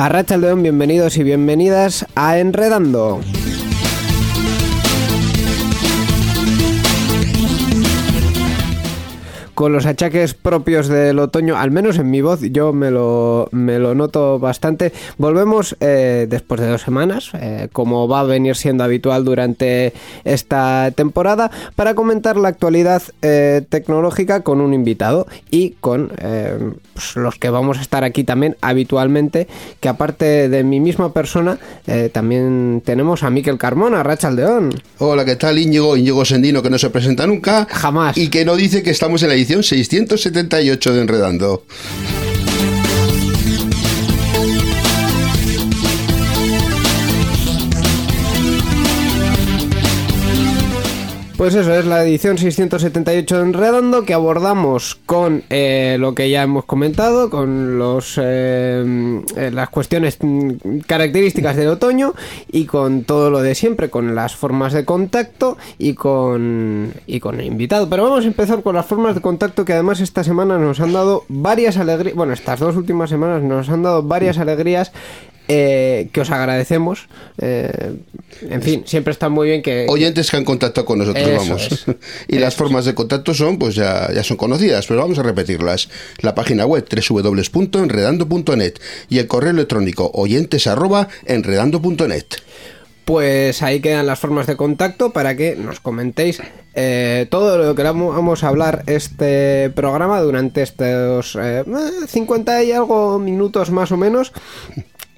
A León, bienvenidos y bienvenidas a Enredando. Con los achaques propios del otoño, al menos en mi voz, yo me lo, me lo noto bastante. Volvemos eh, después de dos semanas, eh, como va a venir siendo habitual durante esta temporada, para comentar la actualidad eh, tecnológica con un invitado y con pues, los que vamos a estar aquí también habitualmente, que aparte de mi misma persona, también tenemos a Miquel Carmona, Racha Aldeón. Hola, ¿qué tal? Íñigo, Íñigo Sendino, que no se presenta nunca. Jamás. Y que no dice que estamos en la edición 678 de Enredando. Pues eso es la edición 678 de Enredando que abordamos con eh, lo que ya hemos comentado, con los eh, eh, las cuestiones mm, características del otoño y con todo lo de siempre, con las formas de contacto y con y con el invitado. Pero vamos a empezar con las formas de contacto que además esta semana nos han dado varias alegrías, bueno, estas dos últimas semanas nos han dado varias alegrías eh, que os agradecemos. Eh, en fin, siempre está muy bien que... Oyentes que han contactado con nosotros, vamos. y las formas de contacto son, pues ya, ya son conocidas, pero vamos a repetirlas. La página web www.enredando.net y el correo electrónico oyentes@enredando.net. Pues ahí quedan las formas de contacto para que nos comentéis eh, todo lo que vamos a hablar este programa durante estos 50 y algo minutos más o menos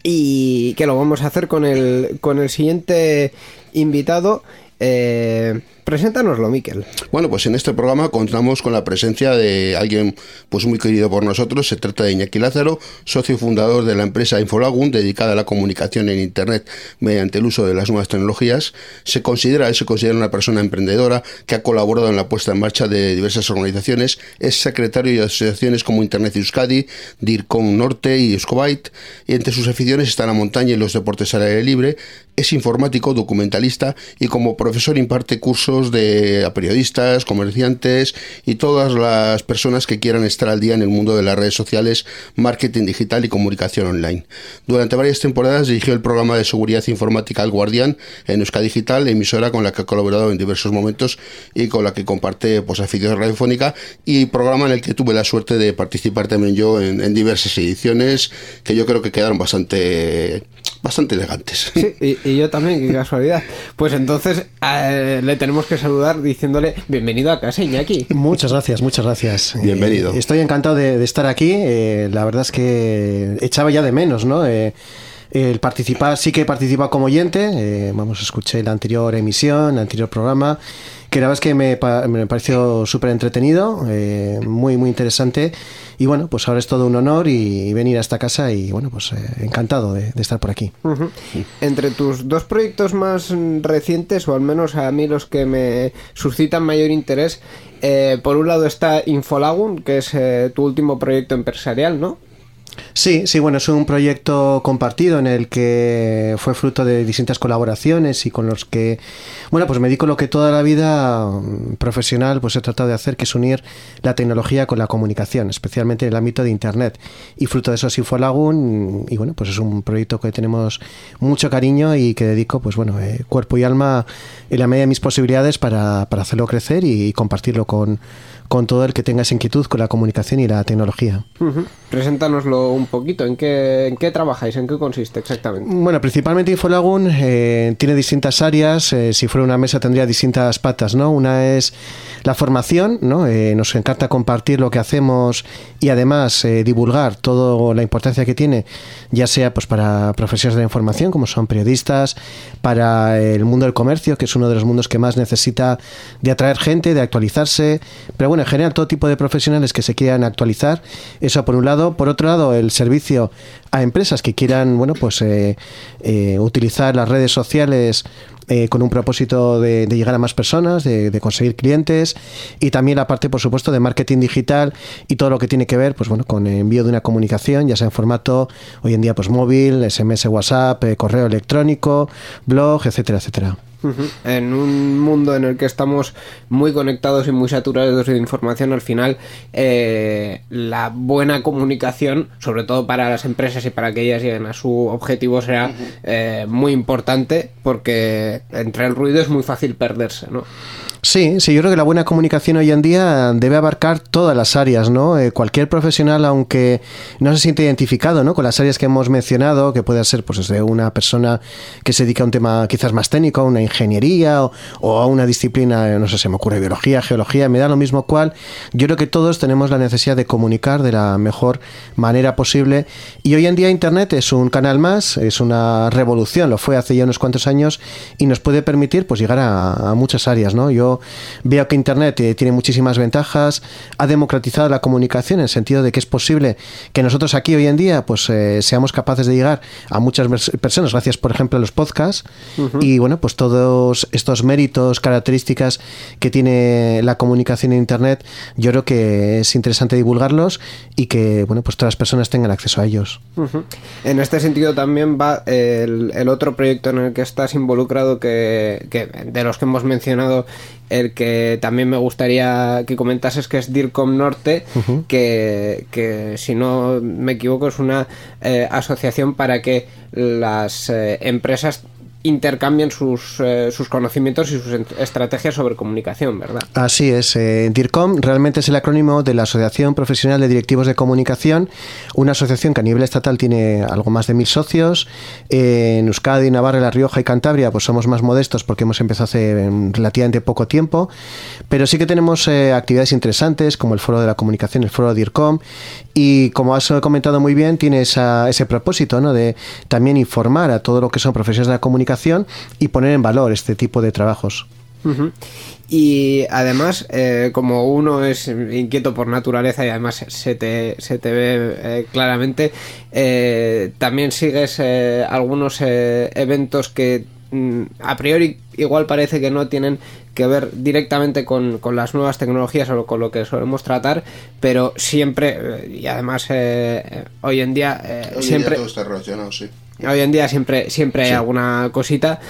y que lo vamos a hacer con el, con el siguiente invitado. Eh, Preséntanoslo, Miquel. Bueno, pues en este programa contamos con la presencia de alguien pues muy querido por nosotros. Se trata de Iñaki Lázaro, socio fundador de la empresa Infolagun, dedicada a la comunicación en Internet mediante el uso de las nuevas tecnologías. Se considera, él se considera una persona emprendedora que ha colaborado en la puesta en marcha de diversas organizaciones. Es secretario de asociaciones como Internet Euskadi, DIRCOM Norte y Escobite. Y entre sus aficiones están la montaña y los deportes al aire libre. Es informático, documentalista y como profesor imparte cursos de a periodistas, comerciantes y todas las personas que quieran estar al día en el mundo de las redes sociales, marketing digital y comunicación online. Durante varias temporadas dirigió el programa de seguridad informática El Guardián en Euskadi Digital, emisora con la que ha colaborado en diversos momentos y con la que comparte pues, afición radiofónica y programa en el que tuve la suerte de participar también yo en, diversas ediciones que yo creo que quedaron bastante bastante elegantes. Sí, y, yo también, qué casualidad. Pues entonces eh, le tenemos que saludar diciéndole bienvenido a casa, Iñaki. Muchas gracias, muchas gracias. Bienvenido. Eh, estoy encantado de, estar aquí. Eh, la verdad es que echaba ya de menos, ¿no? Eh, el participar, sí que he participado como oyente. vamos, escuché la anterior emisión, el anterior programa que la verdad que me, me pareció súper entretenido, eh, muy, muy interesante. Y bueno, pues ahora es todo un honor y, venir a esta casa y bueno, pues eh, encantado de, estar por aquí. Entre tus dos proyectos más recientes, o al menos a mí los que me suscitan mayor interés, eh, por un lado está Infolagun, que es tu último proyecto empresarial, ¿no? Sí, sí, bueno, es un proyecto compartido en el que fue fruto de distintas colaboraciones y con los que, bueno, pues me dedico lo que toda la vida mm, profesional pues he tratado de hacer, que es unir la tecnología con la comunicación, especialmente en el ámbito de Internet. Y fruto de eso es Infolagun y bueno, pues es un proyecto que tenemos mucho cariño y que dedico, pues bueno, eh, cuerpo y alma en la medida de mis posibilidades para, para hacerlo crecer y compartirlo con con todo el que tenga esa inquietud con la comunicación y la tecnología. Uh Preséntanoslo un poquito. ¿En qué, ¿En qué trabajáis? ¿En qué consiste exactamente? Bueno, principalmente Infolagun eh, tiene distintas áreas. Eh, si fuera una mesa tendría distintas patas, ¿no? Una es la formación, ¿no? Eh, nos encanta compartir lo que hacemos y además divulgar toda la importancia que tiene, ya sea pues para profesionales de la información, como son periodistas, para el mundo del comercio, que es uno de los mundos que más necesita de atraer gente, de actualizarse. Pero bueno, en general todo tipo de profesionales que se quieran actualizar. Eso por un lado. Por otro lado, el servicio a empresas que quieran, bueno, pues eh, eh, utilizar las redes sociales eh, con un propósito de, llegar a más personas, de, conseguir clientes y también la parte, por supuesto, de marketing digital y todo lo que tiene que ver, pues bueno, con envío de una comunicación, ya sea en formato hoy en día, pues móvil, SMS, WhatsApp, correo electrónico, blog, etcétera, etcétera. En un mundo en el que estamos muy conectados y muy saturados de información, al final eh, la buena comunicación, sobre todo para las empresas y para que ellas lleguen a su objetivo, será eh, muy importante porque entre el ruido es muy fácil perderse, ¿no? Sí, sí, yo creo que la buena comunicación hoy en día debe abarcar todas las áreas, ¿no? Eh, cualquier profesional, aunque no se siente identificado, ¿no? Con las áreas que hemos mencionado, que puede ser, pues, desde una persona que se dedica a un tema quizás más técnico, a una ingeniería o, a una disciplina, no sé, se me ocurre biología, geología, me da lo mismo cual. Yo creo que todos tenemos la necesidad de comunicar de la mejor manera posible y hoy en día Internet es un canal más, es una revolución, lo fue hace ya unos cuantos años y nos puede permitir, pues, llegar a, a muchas áreas, ¿no? Yo veo que Internet eh, tiene muchísimas ventajas, ha democratizado la comunicación en el sentido de que es posible que nosotros aquí hoy en día pues eh, seamos capaces de llegar a muchas personas. Gracias por ejemplo a los podcasts. Y bueno pues todos estos méritos, características que tiene la comunicación en Internet yo creo que es interesante divulgarlos y que bueno pues todas las personas tengan acceso a ellos. En este sentido también va el, otro proyecto en el que estás involucrado que, que de los que hemos mencionado el que también me gustaría que comentases que es DIRCOM Norte, que, si no me equivoco es una eh, asociación para que las eh, empresas intercambian sus, eh, sus conocimientos y sus estrategias sobre comunicación, ¿verdad? Así es. Eh, DIRCOM realmente es el acrónimo de la Asociación Profesional de Directivos de Comunicación, una asociación que a nivel estatal tiene algo más de mil socios. en Euskadi, Navarra, La Rioja y Cantabria pues somos más modestos porque hemos empezado hace relativamente poco tiempo, pero sí que tenemos eh, actividades interesantes como el Foro de la Comunicación, el Foro DIRCOM y como has comentado muy bien, tiene ese propósito ¿no? de también informar a todo lo que son profesionales de la comunicación y poner en valor este tipo de trabajos. Y además, eh, como uno es inquieto por naturaleza y además se te, se te ve eh, claramente, eh, también sigues algunos eventos que mm, a priori igual parece que no tienen que ver directamente con, las nuevas tecnologías o con lo que solemos tratar, pero siempre, y además hoy en día... siempre, Hoy en día siempre, siempre hay alguna cosita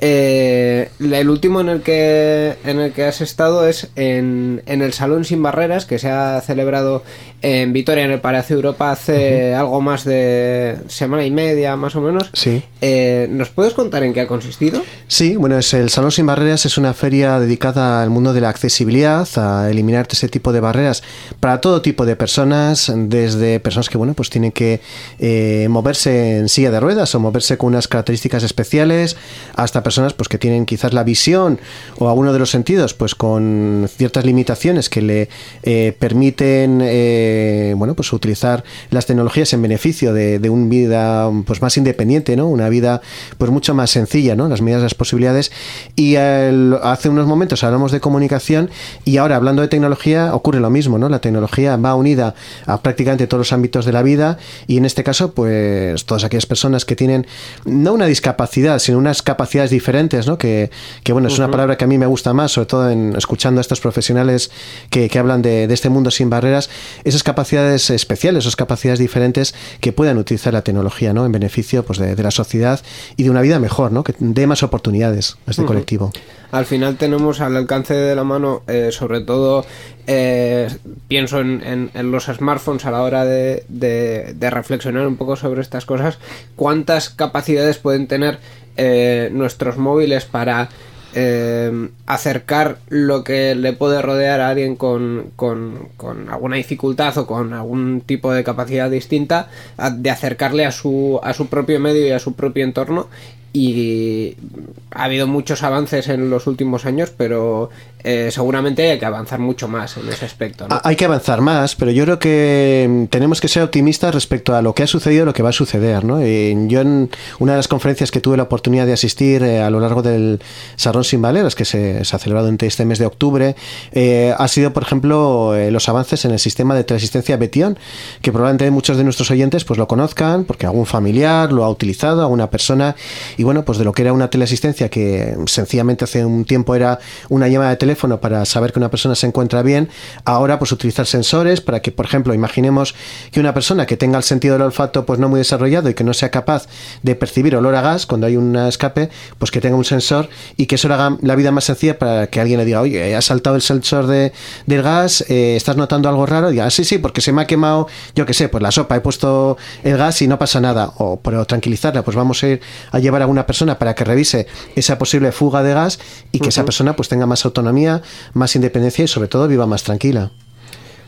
eh, el último en el que en el que has estado es en, en, el Salón Sin Barreras que se ha celebrado en Vitoria en el Palacio Europa hace algo más de semana y media más o menos. Sí. Eh, ¿Nos puedes contar en qué ha consistido? Sí, bueno, es el Salón Sin Barreras es una feria dedicada al mundo de la accesibilidad, a eliminar ese tipo de barreras para todo tipo de personas, desde personas que bueno pues tienen que eh, moverse en silla de ruedas o moverse con unas características especiales, hasta personas pues que tienen quizás la visión o alguno de los sentidos pues con ciertas limitaciones que le eh, permiten eh, bueno pues utilizar las tecnologías en beneficio de, de una vida pues más independiente no una vida pues mucho más sencilla no las medidas de las posibilidades. Y hace unos momentos hablamos de comunicación y ahora hablando de tecnología ocurre lo mismo no la tecnología va unida a prácticamente todos los ámbitos de la vida y en este caso pues todas aquellas personas que tienen no una discapacidad sino unas capacidades diferentes, ¿no? Que, que bueno, es una palabra que a mí me gusta más, sobre todo en, escuchando a estos profesionales que, que hablan de, de, este mundo sin barreras, esas capacidades especiales, esas capacidades diferentes que puedan utilizar la tecnología, ¿no? En beneficio pues, de, de la sociedad y de una vida mejor, ¿no? Que dé más oportunidades a este colectivo. Al final tenemos al alcance de la mano, eh, sobre todo, eh, pienso en, en, en, los smartphones a la hora de, de, reflexionar un poco sobre estas cosas, cuántas capacidades pueden tener eh, nuestros móviles para eh, acercar lo que le puede rodear a alguien con, con, con, alguna dificultad o con algún tipo de capacidad distinta, de acercarle a su, a su propio medio y a su propio entorno y ha habido muchos avances en los últimos años, pero eh, seguramente hay que avanzar mucho más en ese aspecto. ¿no? Hay que avanzar más, pero yo creo que tenemos que ser optimistas respecto a lo que ha sucedido y lo que va a suceder. ¿no? Y yo en una de las conferencias que tuve la oportunidad de asistir eh, a lo largo del Salón Sin Valeras, que se, ha celebrado entre este mes de octubre, eh, ha sido, por ejemplo, eh, los avances en el sistema de teleasistencia Betion, que probablemente muchos de nuestros oyentes pues lo conozcan, porque algún familiar lo ha utilizado, alguna persona, y bueno, pues de lo que era una teleasistencia que sencillamente hace un tiempo era una llamada de teléfono para saber que una persona se encuentra bien, ahora pues utilizar sensores para que, por ejemplo, imaginemos que una persona que tenga el sentido del olfato pues no muy desarrollado y que no sea capaz de percibir olor a gas cuando hay un escape, pues que tenga un sensor y que eso le haga la vida más sencilla para que alguien le diga, oye, ha saltado el sensor de, del gas, eh, estás notando algo raro, diga, ah, sí, sí, porque se me ha quemado, yo qué sé, pues la sopa, he puesto el gas y no pasa nada, o pero tranquilizarla, pues vamos a ir a llevar a una persona para que revise esa posible fuga de gas y que uh -huh. esa persona pues tenga más autonomía, más independencia y sobre todo viva más tranquila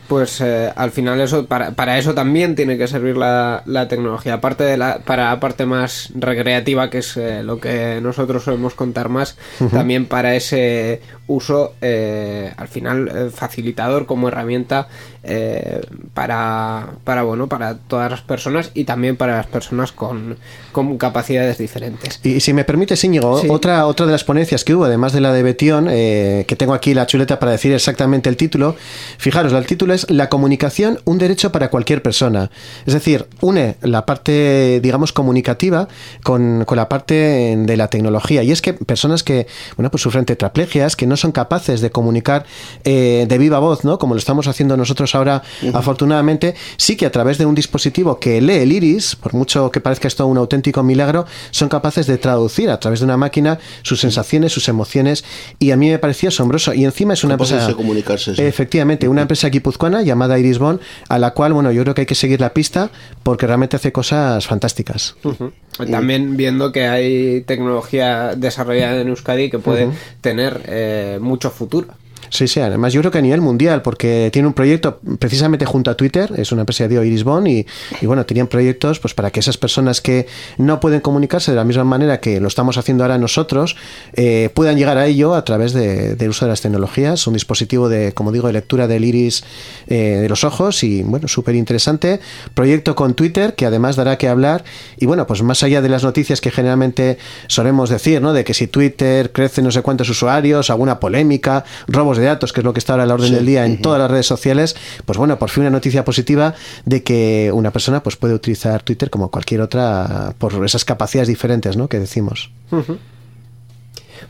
pues eh, al final eso para, para, eso también tiene que servir la, la, tecnología aparte de la para la parte más recreativa que es eh, lo que nosotros solemos contar más uh -huh. también para ese uso eh, al final facilitador como herramienta para para bueno para todas las personas y también para las personas con, con capacidades diferentes y, y, si me permite Íñigo sí. otra otra de las ponencias que hubo además de la de Betión que tengo aquí la chuleta para decir exactamente el título fijaros el título es la comunicación un derecho para cualquier persona. Es decir, une la parte, digamos, comunicativa con, con, la parte de la tecnología. Y es que personas que, bueno, pues sufren tetraplegias, que no son capaces de comunicar eh, de viva voz, ¿no? Como lo estamos haciendo nosotros ahora, uh -huh. afortunadamente, sí que a través de un dispositivo que lee el iris, por mucho que parezca esto un auténtico milagro, son capaces de traducir a través de una máquina sus sensaciones, sus emociones. Y a mí me pareció asombroso. Y encima es una empresa. De comunicarse, sí. Efectivamente, una empresa guipuzcoana llamada Iris Bond, a la cual, bueno, yo creo que hay que seguir la pista porque realmente hace cosas fantásticas. Uh -huh. También viendo que hay tecnología desarrollada en Euskadi que puede uh -huh. tener eh, mucho futuro. Sí, sí, además yo creo que a nivel mundial, porque tiene un proyecto precisamente junto a Twitter, es una empresa de Iris Bond, y, bueno, tenían proyectos pues para que esas personas que no pueden comunicarse de la misma manera que lo estamos haciendo ahora nosotros, eh, puedan llegar a ello a través del de uso de las tecnologías, un dispositivo de, como digo, de lectura del iris eh, de los ojos, y bueno, súper interesante. Proyecto con Twitter, que además dará que hablar, y bueno, pues más allá de las noticias que generalmente solemos decir, ¿no? De que si Twitter crece no sé cuántos usuarios, alguna polémica, robos de datos, que es lo que está ahora a la orden sí. del día en uh -huh. todas las redes sociales, pues bueno, por fin una noticia positiva de que una persona pues puede utilizar Twitter como cualquier otra por esas capacidades diferentes, ¿no? Que decimos. Uh -huh.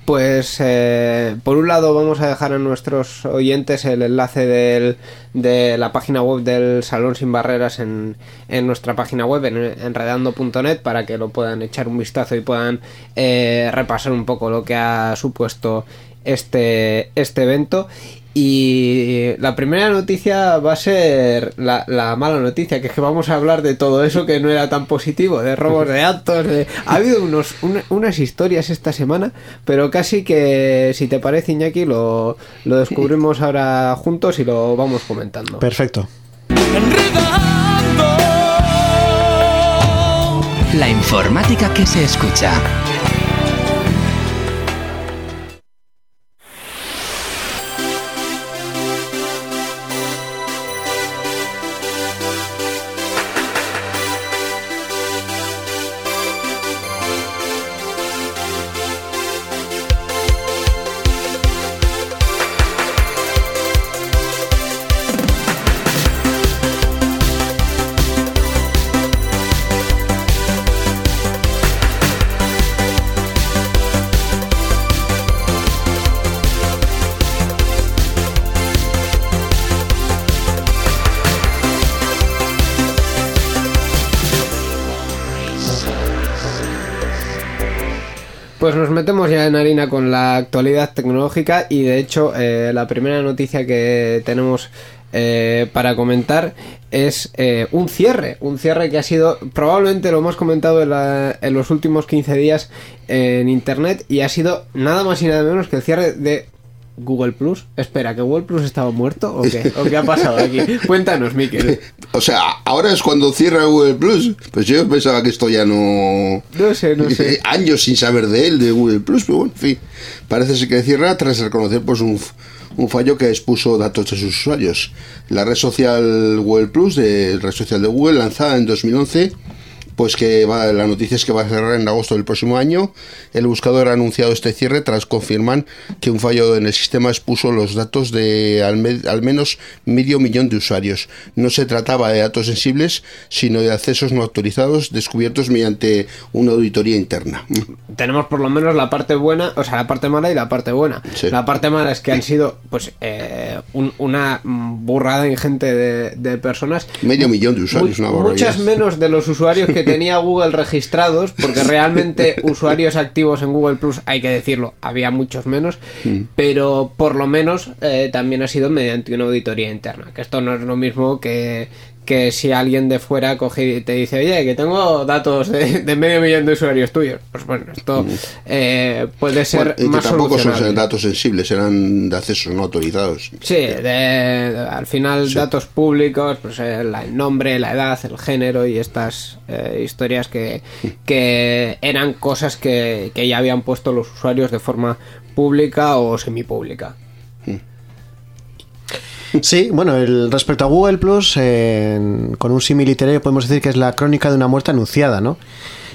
Pues eh, por un lado vamos a dejar a nuestros oyentes el enlace del, de la página web del Salón Sin Barreras en, en nuestra página web, en enredando.net, para que lo puedan echar un vistazo y puedan eh, repasar un poco lo que ha supuesto este, este evento. Y la primera noticia va a ser la, la, mala noticia, que es que vamos a hablar de todo eso que no era tan positivo, de robos de datos. De... Ha habido unos, un, unas historias esta semana, pero casi que, si te parece, Iñaki, lo, lo descubrimos ahora juntos y lo vamos comentando. Perfecto. La informática que se escucha. Metemos ya en harina con la actualidad tecnológica y de hecho eh, la primera noticia que tenemos eh, para comentar es eh, un cierre, un cierre que ha sido probablemente lo hemos comentado en los últimos 15 días en internet y ha sido nada más y nada menos que el cierre de Google Plus. Espera, ¿que Google Plus estaba muerto o qué? ¿O qué ha pasado aquí? Cuéntanos, Miquel. O sea, ahora es cuando cierra Google Plus. Pues yo pensaba que esto ya no. No sé, no sé. Años sin saber de él, de Google Plus, pero bueno, en fin. Parece ser que cierra tras reconocer pues un, un fallo que expuso datos de sus usuarios. La red social Google Plus, de red social de Google, lanzada en 2011, pues que va, la noticia es que va a cerrar en agosto del próximo año. El buscador ha anunciado este cierre tras confirmar que un fallo en el sistema expuso los datos de al, me- al menos medio millón de usuarios. No se trataba de datos sensibles, sino de accesos no autorizados descubiertos mediante una auditoría interna. tenemos por lo menos la parte buena, o sea, la parte mala y la parte buena. Sí. La parte mala es que han sido, pues, eh, un- una burrada ingente de, de personas. Medio millón de usuarios, Mu- una. Muchas menos de los usuarios que tenía Google registrados, porque realmente usuarios activos en Google Plus, hay que decirlo, había muchos menos, Mm. pero por lo menos eh, también ha sido mediante una auditoría interna, que esto no es lo mismo que que si alguien de fuera coge y te dice, oye, que tengo datos de, de medio millón de usuarios tuyos, pues bueno, esto eh, puede ser Mm. Bueno, y que más tampoco son datos sensibles, eran de accesos no autorizados. Sí, de- de- al final datos públicos, pues eh, la- el nombre, la edad, el género y estas eh, historias que, que eran cosas que, que ya habían puesto los usuarios de forma pública o semipública. Sí, bueno, el, respecto a Google Plus, eh, con un símil literario podemos decir que es la crónica de una muerte anunciada, ¿no?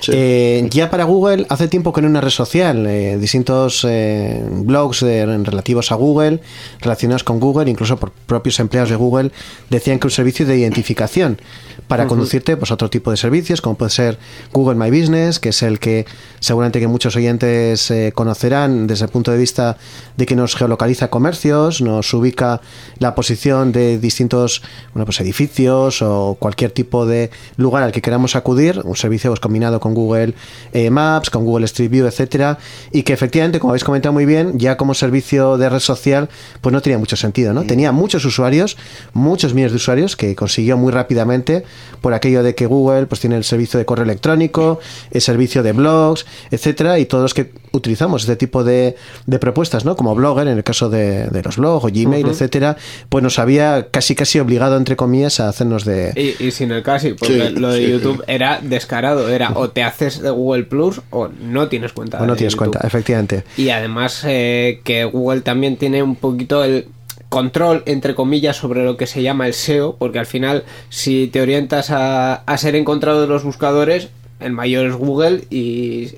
Sí. Eh, ya para Google hace tiempo que no es una red social, eh, distintos eh, blogs de- relativos a Google, relacionados con Google, incluso por propios empleados de Google, decían que un servicio de identificación para conducirte pues, a otro tipo de servicios, como puede ser Google My Business, que es el que seguramente que muchos oyentes conocerán desde el punto de vista de que nos geolocaliza comercios, nos ubica la posición de distintos bueno, pues edificios o cualquier tipo de lugar al que queramos acudir, un servicio pues, combinado con Google eh, Maps, con Google Street View, etcétera, y que efectivamente, como habéis comentado muy bien, ya como servicio de red social, pues no tenía mucho sentido, ¿no? Tenía muchos usuarios, muchos millones de usuarios que consiguió muy rápidamente por aquello de que Google pues tiene el servicio de correo electrónico, el servicio de blogs, etcétera, y todos los que utilizamos este tipo de, de propuestas, ¿no? Como Blogger, en el caso de, de los blogs o Gmail, etcétera, pues nos había casi casi obligado, entre comillas, a hacernos de, Y, y sin el casi, porque Sí, lo de sí. YouTube era descarado, era o te haces de Google Plus o no tienes cuenta. o no de tienes YouTube. cuenta, efectivamente. Y además eh, que Google también tiene un poquito el control, entre comillas, sobre lo que se llama el SEO, porque al final si te orientas a, a ser encontrado en los buscadores, el mayor es Google y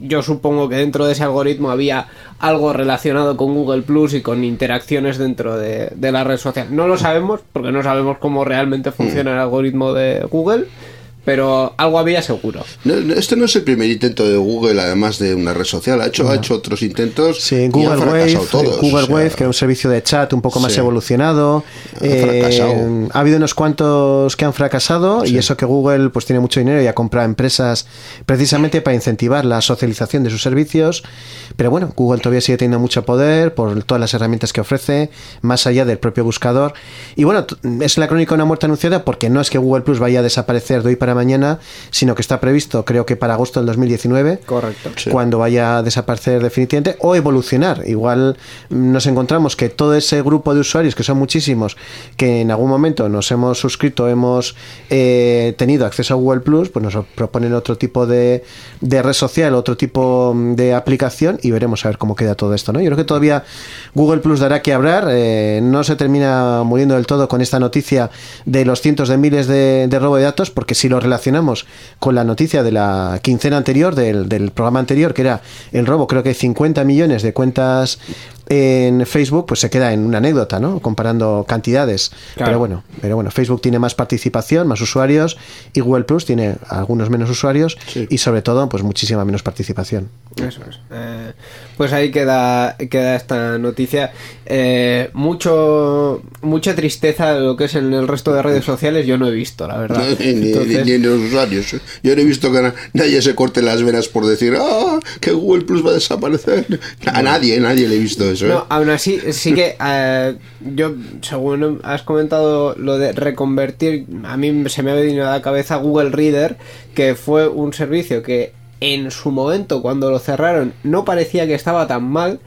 yo supongo que dentro de ese algoritmo había algo relacionado con Google Plus y con interacciones dentro de, de la red social. No lo sabemos porque no sabemos cómo realmente funciona el algoritmo de Google, pero algo había seguro. No, no, este no es el primer intento de Google, además de una red social. Ha hecho, ha hecho otros intentos Sí, y Google han Wave, fracasado todos. Google o sea, Wave, que era un servicio de chat un poco más Sí. evolucionado. Ha fracasado. ha habido unos cuantos que han fracasado y eso que Google pues tiene mucho dinero y ha comprado empresas precisamente para incentivar la socialización de sus servicios. Pero bueno, Google todavía sigue teniendo mucho poder por todas las herramientas que ofrece, más allá del propio buscador. Y bueno, es la crónica de una muerte anunciada porque no es que Google Plus vaya a desaparecer de hoy para mañana, sino que está previsto, creo que para agosto del 2019 Correcto. Sí. cuando vaya a desaparecer definitivamente o evolucionar. Igual nos encontramos que todo ese grupo de usuarios, que son muchísimos, que en algún momento nos hemos suscrito, hemos eh, tenido acceso a Google Plus, pues nos proponen otro tipo de, de red social, otro tipo de aplicación y veremos a ver cómo queda todo esto. ¿no? Yo creo que todavía Google Plus dará que hablar, eh, no se termina muriendo del todo con esta noticia de los cientos de miles de, de robo de datos, porque si lo relacionamos con la noticia de la quincena anterior, del, programa anterior, que era el robo, creo que 50 millones de cuentas en Facebook pues se queda en una anécdota, ¿no? Comparando cantidades. Claro. Pero bueno, pero bueno, Facebook tiene más participación, más usuarios y Google Plus tiene algunos menos usuarios y sobre todo pues muchísima menos participación. Eso es. Eh, pues ahí queda, queda esta noticia. Eh, mucho Mucha tristeza de lo que es en el resto de redes sociales yo no he visto, la verdad. Ni, ni- Entonces- ni en los usuarios. Yo no he visto que na- nadie se corte las venas por decir, ah, que Google Plus va a desaparecer. A nadie, nadie le he visto eso. ¿Eh? No, aún así, sí que eh, yo, según has comentado lo de reconvertir, a mí se me ha venido a la cabeza Google Reader, que fue un servicio que en su momento, cuando lo cerraron, no parecía que estaba tan mal.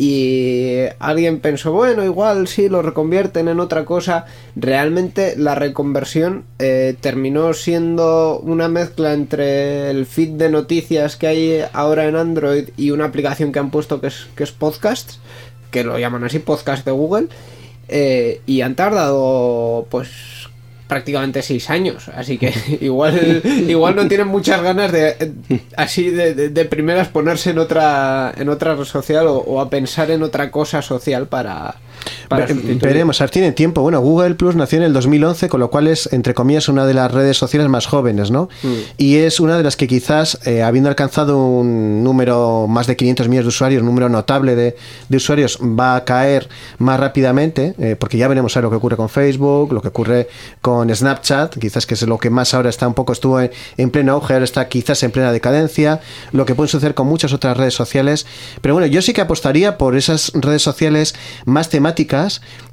Y alguien pensó, bueno, igual sí lo reconvierten en otra cosa. Realmente la reconversión eh, terminó siendo una mezcla entre el feed de noticias que hay ahora en Android y una aplicación que han puesto que es, que es Podcasts, que lo llaman así, Podcast de Google. eh, y han tardado, pues prácticamente seis años así que igual igual no tienen muchas ganas de así de, de- primeras ponerse en otra en otra red social o, a pensar en otra cosa social para. Veremos, a ver, tiene tiempo. Bueno, Google Plus nació en el 2011, con lo cual es, entre comillas, una de las redes sociales más jóvenes, ¿no? Mm. Y es una de las que quizás, eh, habiendo alcanzado un número más de 500 millones de usuarios, un número notable de, de usuarios, va a caer más rápidamente, eh, porque ya veremos a ver lo que ocurre con Facebook, lo que ocurre con Snapchat, quizás que es lo que más ahora está un poco, estuvo en, en pleno auge, ahora está quizás en plena decadencia, lo que puede suceder con muchas otras redes sociales. Pero bueno, yo sí que apostaría por esas redes sociales más temáticas,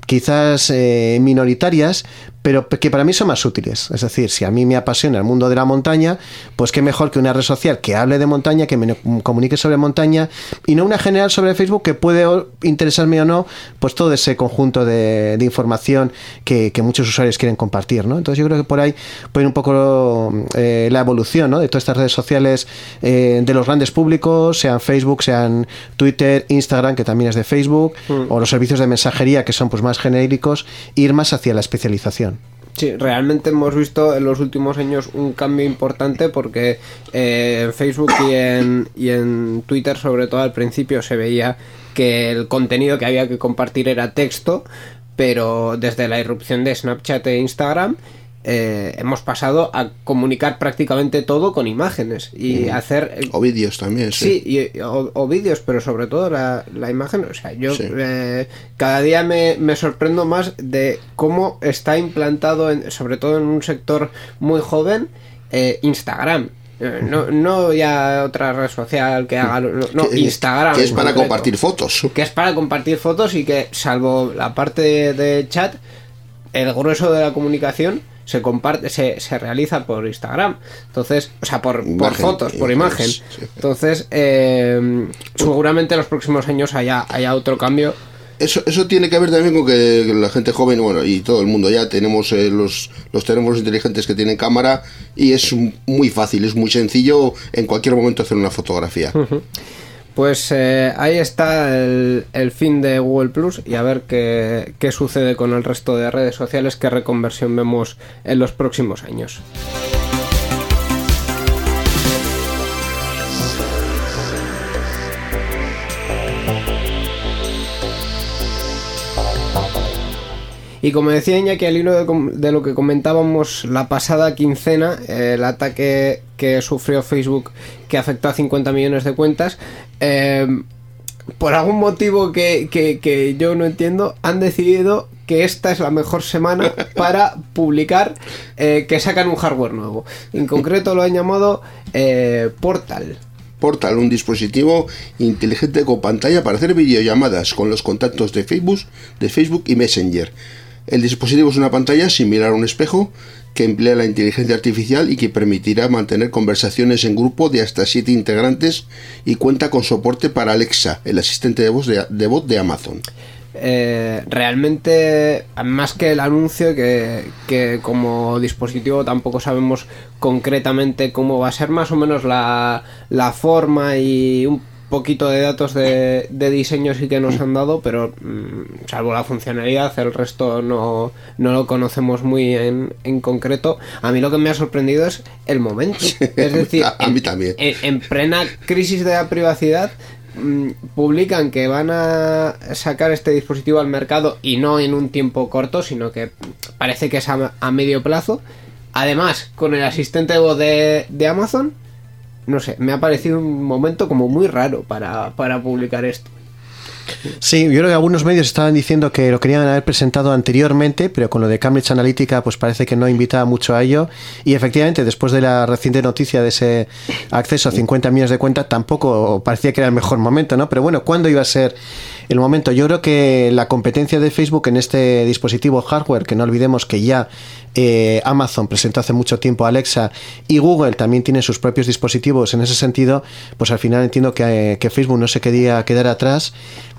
quizás eh, minoritarias, pero que para mí son más útiles. Es decir, si a mí me apasiona el mundo de la montaña, pues qué mejor que una red social que hable de montaña, que me comunique sobre montaña, y no una general sobre Facebook que puede interesarme o no, pues todo ese conjunto de, de información que, que muchos usuarios quieren compartir. ¿no? Entonces yo creo que por ahí puede ir un poco eh, la evolución ¿no? de todas estas redes sociales eh, de los grandes públicos, sean Facebook, sean Twitter, Instagram, que también es de Facebook, o los servicios de mensajería que son pues más genéricos, ir más hacia la especialización. Sí, realmente hemos visto en los últimos años un cambio importante porque eh, en Facebook y en, y en Twitter, sobre todo al principio, se veía que el contenido que había que compartir era texto, pero desde la irrupción de Snapchat e Instagram eh, hemos pasado a comunicar prácticamente todo con imágenes y hacer eh, O vídeos también, sí. Sí, y- o, o vídeos, pero sobre todo la, la imagen. O sea, yo Sí. eh, cada día me, me sorprendo más de cómo está implantado, en- sobre todo en un sector muy joven, eh, Instagram. No, no ya otra red social que haga. No, Que- Instagram. Que es para concreto. compartir fotos. Que es para compartir fotos y que, salvo la parte de, de chat, el grueso de la comunicación se comparte, se, se realiza por Instagram. Entonces, o sea, por, por fotos, por imagen. sí. Entonces, eh, seguramente en los próximos años haya, haya otro cambio. Eso, eso tiene que ver también con que la gente joven, bueno, y todo el mundo ya tenemos eh, los, los teléfonos inteligentes que tienen cámara y es muy fácil, es muy sencillo en cualquier momento hacer una fotografía. Pues eh, ahí está el, fin de Google Plus y a ver qué, qué sucede con el resto de redes sociales, qué reconversión vemos en los próximos años. Y como decía Iñaki, al hilo de lo que comentábamos la pasada quincena, eh, el ataque que sufrió Facebook que afectó a 50 millones de cuentas, eh, por algún motivo que, que- que yo no entiendo, han decidido que esta es la mejor semana para publicar eh, que sacan un hardware nuevo. En concreto lo han llamado eh, Portal. Portal, un dispositivo inteligente con pantalla para hacer videollamadas con los contactos de Facebook, de Facebook y Messenger. El dispositivo es una pantalla similar a un espejo que emplea la inteligencia artificial y que permitirá mantener conversaciones en grupo de hasta 7 integrantes y cuenta con soporte para Alexa, el asistente de voz de, de de Amazon. Eh, realmente, más que el anuncio, que, que como dispositivo tampoco sabemos concretamente cómo va a ser más o menos la, la forma y un poquito de datos de, de diseño sí que nos han dado, pero mm, salvo la funcionalidad, el resto no, no lo conocemos muy en, en concreto. A mí lo que me ha sorprendido es el momento. Es decir, A- a mí también. En, en plena crisis de la privacidad, mm, publican que van a sacar este dispositivo al mercado y no en un tiempo corto, sino que parece que es a, a medio plazo. Además, con el asistente de voz de, de Amazon, no sé, me ha parecido un momento como muy raro para, para publicar esto. Sí, yo creo que algunos medios estaban diciendo que lo querían haber presentado anteriormente, pero con lo de Cambridge Analytica pues parece que no invitaba mucho a ello. Y efectivamente, después de la reciente noticia de ese acceso a 50 millones de cuentas, tampoco parecía que era el mejor momento, ¿no? Pero bueno, ¿cuándo iba a ser el momento? Yo creo que la competencia de Facebook en este dispositivo hardware, que no olvidemos que ya eh, Amazon presentó hace mucho tiempo Alexa y Google también tiene sus propios dispositivos en ese sentido, pues al final entiendo que, eh, que Facebook no se quería quedar atrás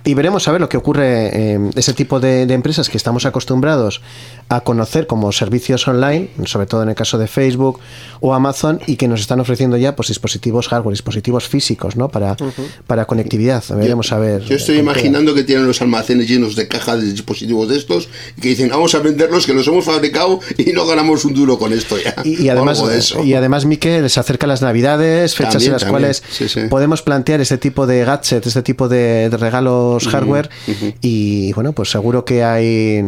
y veremos a ver lo que ocurre en ese tipo de, de, empresas que estamos acostumbrados a conocer como servicios online, sobre todo en el caso de Facebook o Amazon, y que nos están ofreciendo ya pues dispositivos hardware, dispositivos físicos, ¿no? Para, uh -huh. para conectividad. Veremos yo, a ver. Yo estoy imaginando que tienen los almacenes llenos de cajas de dispositivos de estos y que dicen vamos a venderlos que los hemos fabricado y no ganamos un duro con esto ya. Y, y además, y además, Miquel, se acerca las navidades, fechas también, en las también. cuales sí, sí. podemos plantear este tipo de gadgets, este tipo de, de regalos hardware uh -huh. y bueno, pues seguro que hay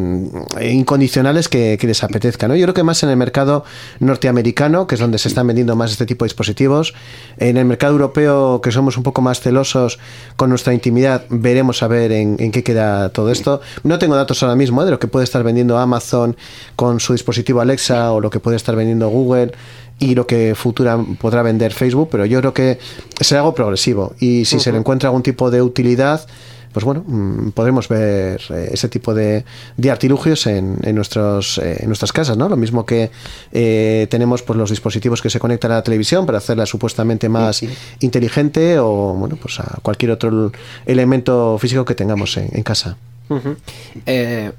incondicionales que, que, les apetezca. ¿no? Yo creo que más en el mercado norteamericano, que es donde se están vendiendo más este tipo de dispositivos, en el mercado europeo, que somos un poco más celosos con nuestra intimidad, veremos a ver en, en qué queda todo esto. No tengo datos ahora mismo ¿eh? de lo que puede estar vendiendo Amazon con su dispositivo Alexa o lo que puede estar vendiendo Google y lo que futura podrá vender Facebook, pero yo creo que será algo progresivo y si uh -huh. se le encuentra algún tipo de utilidad, pues bueno, mm, podremos ver eh, ese tipo de, de artilugios en, en, nuestros, eh, en nuestras casas, ¿no? Lo mismo que eh, tenemos pues, los dispositivos que se conectan a la televisión para hacerla supuestamente más sí, inteligente o, bueno, pues a cualquier otro elemento físico que tengamos en, en casa. Uh -huh.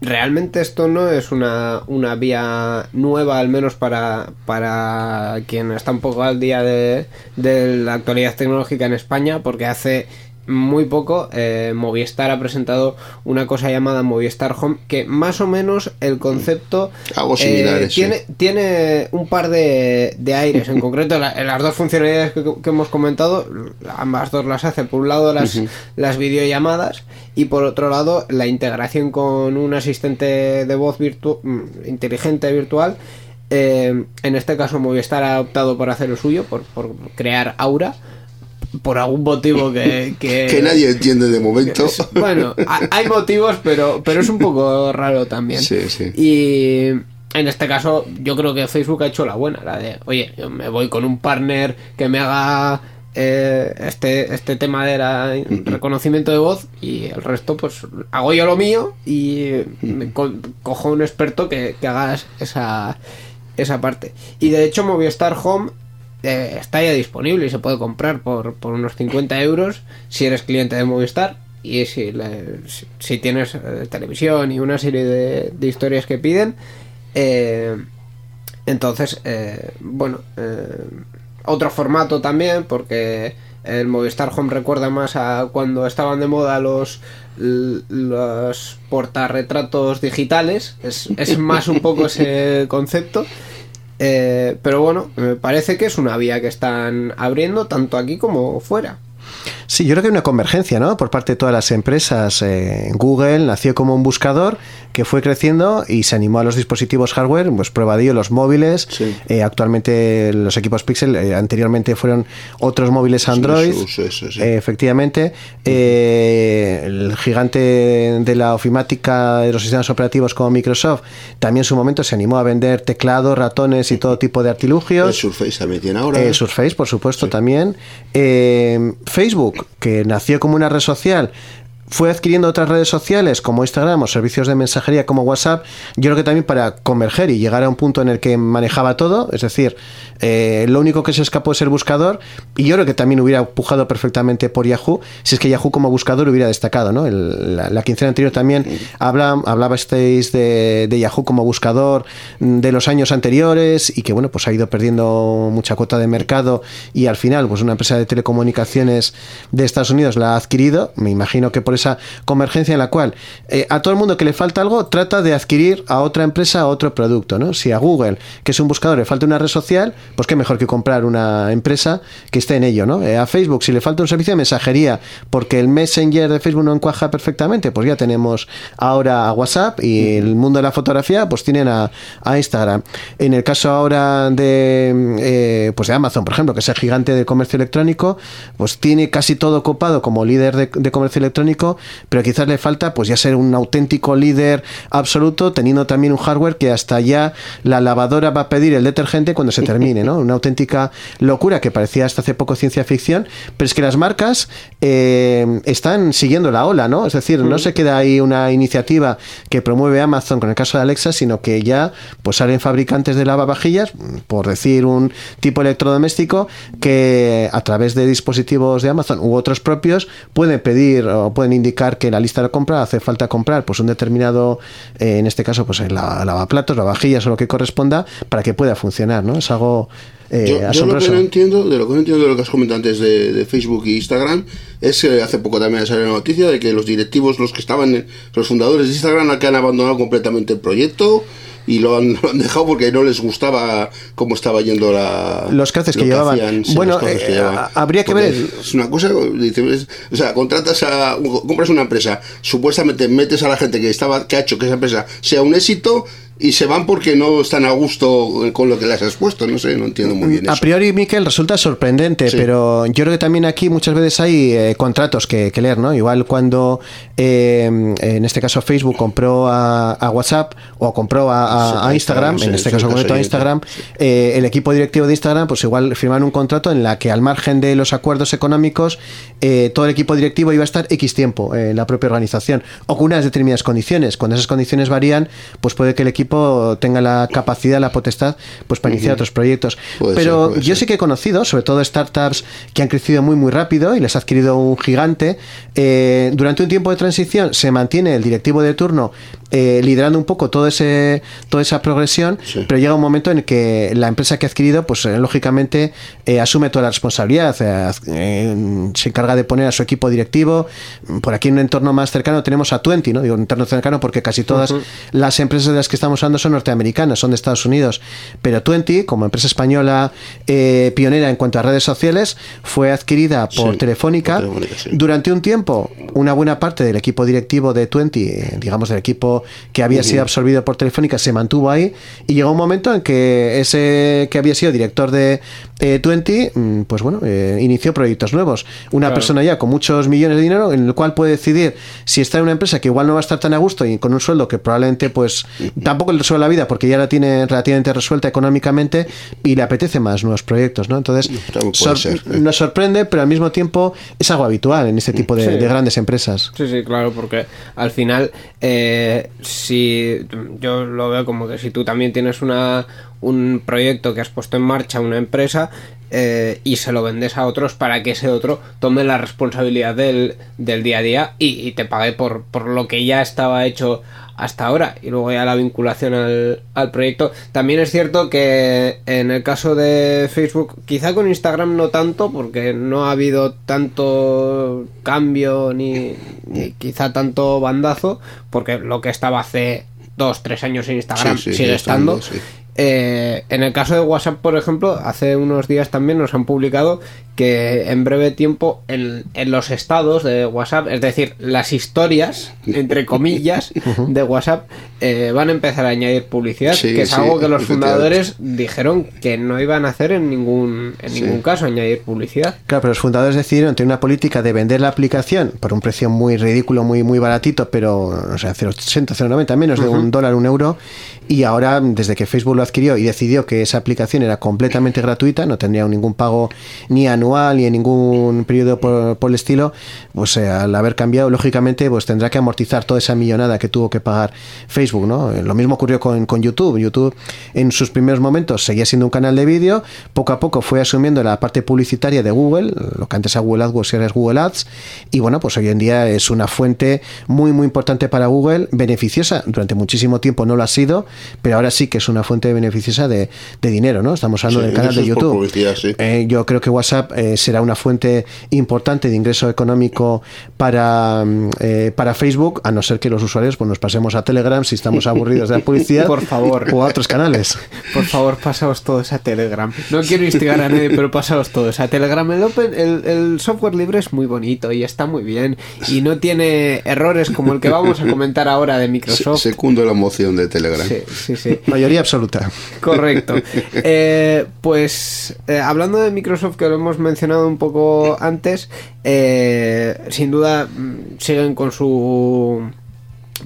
realmente esto no es una, una vía nueva, al menos para, para quien está un poco al día de, de la actualidad tecnológica en España, porque hace muy poco eh, Movistar ha presentado una cosa llamada Movistar Home que más o menos el concepto Algo similar, eh, tiene, sí. tiene un par de, de aires en concreto la, las dos funcionalidades que, que, hemos comentado ambas dos las hace por un lado las, uh -huh. las videollamadas y por otro lado la integración con un asistente de voz virtu mm, inteligente virtual eh, en este caso Movistar ha optado por hacer lo suyo por, por crear Aura por algún motivo que, que, que nadie entiende de momento. Es, bueno, hay motivos, pero, pero es un poco raro también. Sí, sí. Y en este caso, yo creo que Facebook ha hecho la buena, la de, oye, yo me voy con un partner que me haga eh, este, este tema de la reconocimiento de voz y el resto, pues hago yo lo mío y me co cojo un experto que, que haga esa, esa parte. Y de hecho, Movistar Home eh, está ya disponible y se puede comprar por, por, unos 50 euros si eres cliente de Movistar y si, le, si, si, tienes eh, televisión y una serie de, de historias que piden eh, entonces eh, bueno eh, otro formato también porque el Movistar Home recuerda más a cuando estaban de moda los los portarretratos digitales es, es más un poco ese concepto eh, pero bueno, me parece que es una vía que están abriendo tanto aquí como fuera. Sí, yo creo que hay una convergencia, ¿no? Por parte de todas las empresas. Eh, Google nació como un buscador que fue creciendo y se animó a los dispositivos hardware, pues prueba de ello, los móviles. Sí. Eh, actualmente los equipos Pixel, eh, anteriormente fueron otros móviles Android. Sí, sí, sí, efectivamente. El gigante de la ofimática de los sistemas operativos como Microsoft también en su momento se animó a vender teclados, ratones y todo tipo de artilugios. El Surface también tiene ahora. El Surface, por supuesto, también. Facebook que nació como una red social, fue adquiriendo otras redes sociales como Instagram o servicios de mensajería como WhatsApp, yo creo que también para converger y llegar a un punto en el que manejaba todo, es decir, eh, lo único que se escapó es el buscador, y yo creo que también hubiera empujado perfectamente por Yahoo, si es que Yahoo como buscador hubiera destacado, ¿no? El, la, la, quincena anterior también habla, hablabasteis de, de, Yahoo como buscador de los años anteriores y que, bueno, pues ha ido perdiendo mucha cuota de mercado y al final, pues una empresa de telecomunicaciones de Estados Unidos la ha adquirido, me imagino que por esa convergencia en la cual eh, a todo el mundo que le falta algo trata de adquirir a otra empresa otro producto, ¿no? Si a Google, que es un buscador, le falta una red social, pues qué mejor que comprar una empresa que esté en ello, ¿no? Eh, a Facebook, si le falta un servicio de mensajería porque el Messenger de Facebook no encuaja perfectamente, pues ya tenemos ahora a WhatsApp y el mundo de la fotografía, pues tienen a, Instagram. En el caso ahora de, eh, pues de Amazon, por ejemplo, que es el gigante del comercio electrónico, pues tiene casi todo copado como líder de, de comercio electrónico, pero quizás le falta pues ya ser un auténtico líder absoluto, teniendo también un hardware que hasta ya la lavadora va a pedir el detergente cuando se termine, ¿no? Una auténtica locura que parecía hasta hace poco ciencia ficción, pero es que las marcas eh, están siguiendo la ola, ¿no? Es decir, no se queda ahí una iniciativa que promueve Amazon con el caso de Alexa, sino que ya pues salen fabricantes de lavavajillas, por decir un tipo electrodoméstico, que a través de dispositivos de Amazon u otros propios pueden pedir o pueden indicar que la lista de compra hace falta comprar pues un determinado, eh, en este caso pues el la- lavaplatos, lavavajillas o lo que corresponda para que pueda funcionar, ¿no? Es algo eh, Yo, yo lo que no entiendo, de lo que no entiendo de lo que has comentado antes de, de Facebook e Instagram, es que hace poco también salió la noticia de que los directivos, los que estaban, los fundadores de Instagram, que han abandonado completamente el proyecto y lo han, lo han dejado porque no les gustaba cómo estaba yendo la Los lo que llevaban. hacían, Bueno, que eh, llevaban. habría que Porque ver- Es una cosa, dice, es- o sea, contratas a, compras una empresa, supuestamente metes a la gente que estaba, que ha hecho que esa empresa sea un éxito y se van porque no están a gusto con lo que les has puesto, no sé, no entiendo muy bien A eso. priori, Miquel, resulta sorprendente, Sí. pero yo creo que también aquí muchas veces hay eh, contratos que, que leer, ¿no? Igual cuando, eh, en este caso, Facebook compró a, a WhatsApp o compró a, Instagram, en este sí, caso concreto a Instagram, eh, el equipo directivo de Instagram, pues igual firmaron un contrato en la que al margen de los acuerdos económicos, eh, todo el equipo directivo iba a estar X tiempo en la propia organización o con unas determinadas condiciones. Cuando esas condiciones varían, pues puede que el equipo tenga la capacidad, la potestad, pues para iniciar otros proyectos. Puede Pero ser, yo ser. sí que he conocido, sobre todo startups que han crecido muy muy rápido y les ha adquirido un gigante. eh, durante un tiempo de transición se mantiene el directivo de turno eh, liderando un poco todo ese, toda esa progresión, Sí. pero llega un momento en que la empresa que ha adquirido, pues eh, lógicamente eh, asume toda la responsabilidad, se encarga de poner a su equipo directivo. Por aquí en un entorno más cercano tenemos a Twenty, ¿no? Digo un entorno cercano porque casi todas las empresas de las que estamos hablando son norteamericanas, son de Estados Unidos, pero Twenty, como empresa española eh, pionera en cuanto a redes sociales, fue adquirida por Sí, Telefónica. por Telefónica, sí. Durante un tiempo, una buena parte del equipo directivo de Twenty, digamos del equipo que había sido absorbido por Telefónica, se mantuvo ahí y llegó un momento en que ese que había sido director de eh, Twenty, mm, pues bueno, eh, inició proyectos nuevos. Una Claro. persona ya con muchos millones de dinero en el cual puede decidir si está en una empresa que igual no va a estar tan a gusto y con un sueldo que probablemente pues tampoco le resuelve la vida porque ya la tiene relativamente resuelta económicamente y le apetece más nuevos proyectos, ¿no? Entonces, sor- ser, ¿eh? nos sorprende, pero al mismo tiempo es algo habitual en este tipo de, Sí. de grandes empresas. Sí, sí, claro, porque al final, eh, si yo lo veo como que si tú también tienes una, un proyecto que has puesto en marcha, una empresa, eh, y se lo vendes a otros para que ese otro tome la responsabilidad del, del día a día y, y te pague por, por lo que ya estaba hecho hasta ahora y luego ya la vinculación al, al proyecto. También es cierto que en el caso de Facebook, quizá con Instagram no tanto, porque no ha habido tanto cambio ni, ni quizá tanto bandazo, porque lo que estaba hace dos, tres años en Instagram Sí, sí, sigue estando. estando, sí. Eh, en el caso de WhatsApp, por ejemplo, hace unos días también nos han publicado que en breve tiempo en, en los estados de WhatsApp, es decir, las historias, entre comillas, de WhatsApp, eh, van a empezar a añadir publicidad, Sí, que es sí, algo que los fundadores dijeron que no iban a hacer en ningún, en Sí. ningún caso, añadir publicidad. Claro, pero los fundadores decidieron tener una política de vender la aplicación por un precio muy ridículo, muy muy baratito, pero no sé, 0,80, 0,90, menos de un dólar, un euro. Y ahora, desde que Facebook lo adquirió y decidió que esa aplicación era completamente gratuita, no tendría ningún pago ni anual ni en ningún periodo por, el estilo, pues eh, al haber cambiado, lógicamente, pues tendrá que amortizar toda esa millonada que tuvo que pagar Facebook, ¿no? Eh, Lo mismo ocurrió con, con YouTube. YouTube en sus primeros momentos seguía siendo un canal de vídeo, poco a poco fue asumiendo la parte publicitaria de Google, lo que antes era Google AdWords ahora es Google Ads, y bueno, pues hoy en día es una fuente muy muy importante para Google, beneficiosa, durante muchísimo tiempo no lo ha sido, pero ahora sí que es una fuente beneficiosa de, de dinero, ¿no? Estamos hablando Sí, del canal de YouTube. sí. Eh, yo creo que WhatsApp eh, será una fuente importante de ingreso económico para, mm, eh, para Facebook, a no ser que los usuarios pues, nos pasemos a Telegram si estamos aburridos de la publicidad. Por favor. O a otros canales. Por favor, pasaos todos a Telegram. No quiero instigar a nadie, pero pasaos todos a Telegram. El, open- el, el software libre es muy bonito y está muy bien. Y no tiene errores como el que vamos a comentar ahora de Se- Microsoft. Secundo la moción de Telegram. Sí, sí, sí. Mayoría absoluta. Correcto. Eh, pues eh, hablando de Microsoft, que lo hemos mencionado un poco antes, eh, sin duda mm, siguen con su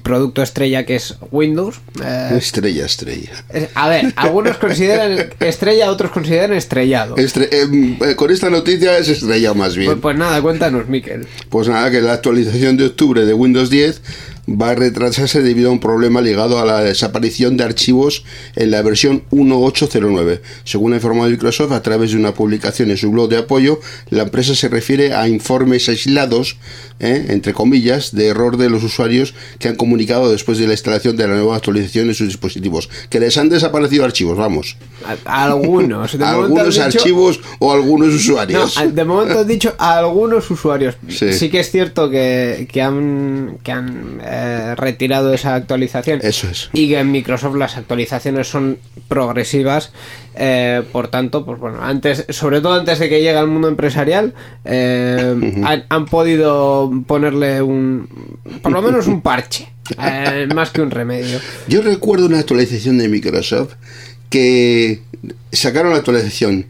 producto estrella que es Windows. Eh, Estrella, estrella. es- a ver, algunos consideran estrella, otros consideran estrellado. Estre- eh, con esta noticia es estrella más bien. Pues, pues nada, cuéntanos, Miquel. Pues nada, que la actualización de octubre de Windows 10 va a retrasarse debido a un problema ligado a la desaparición de archivos en la versión 1809. Según ha informado Microsoft a través de una publicación en su blog de apoyo, la empresa se refiere a informes aislados, ¿eh? entre comillas, de error de los usuarios que han comunicado después de la instalación de la nueva actualización en sus dispositivos. Que les han desaparecido archivos, vamos. Algunos. De algunos dicho- archivos o algunos No, usuarios. de momento has dicho algunos usuarios. Sí, Sí. que es cierto que, que han, que han eh, retirado esa actualización. Eso es. Y que en Microsoft las actualizaciones son progresivas. eh, por tanto, pues bueno, antes, sobre todo antes de que llegue al mundo empresarial, eh, han, han podido ponerle un, por lo menos un parche, más que un remedio. Yo recuerdo una actualización de Microsoft que sacaron la actualización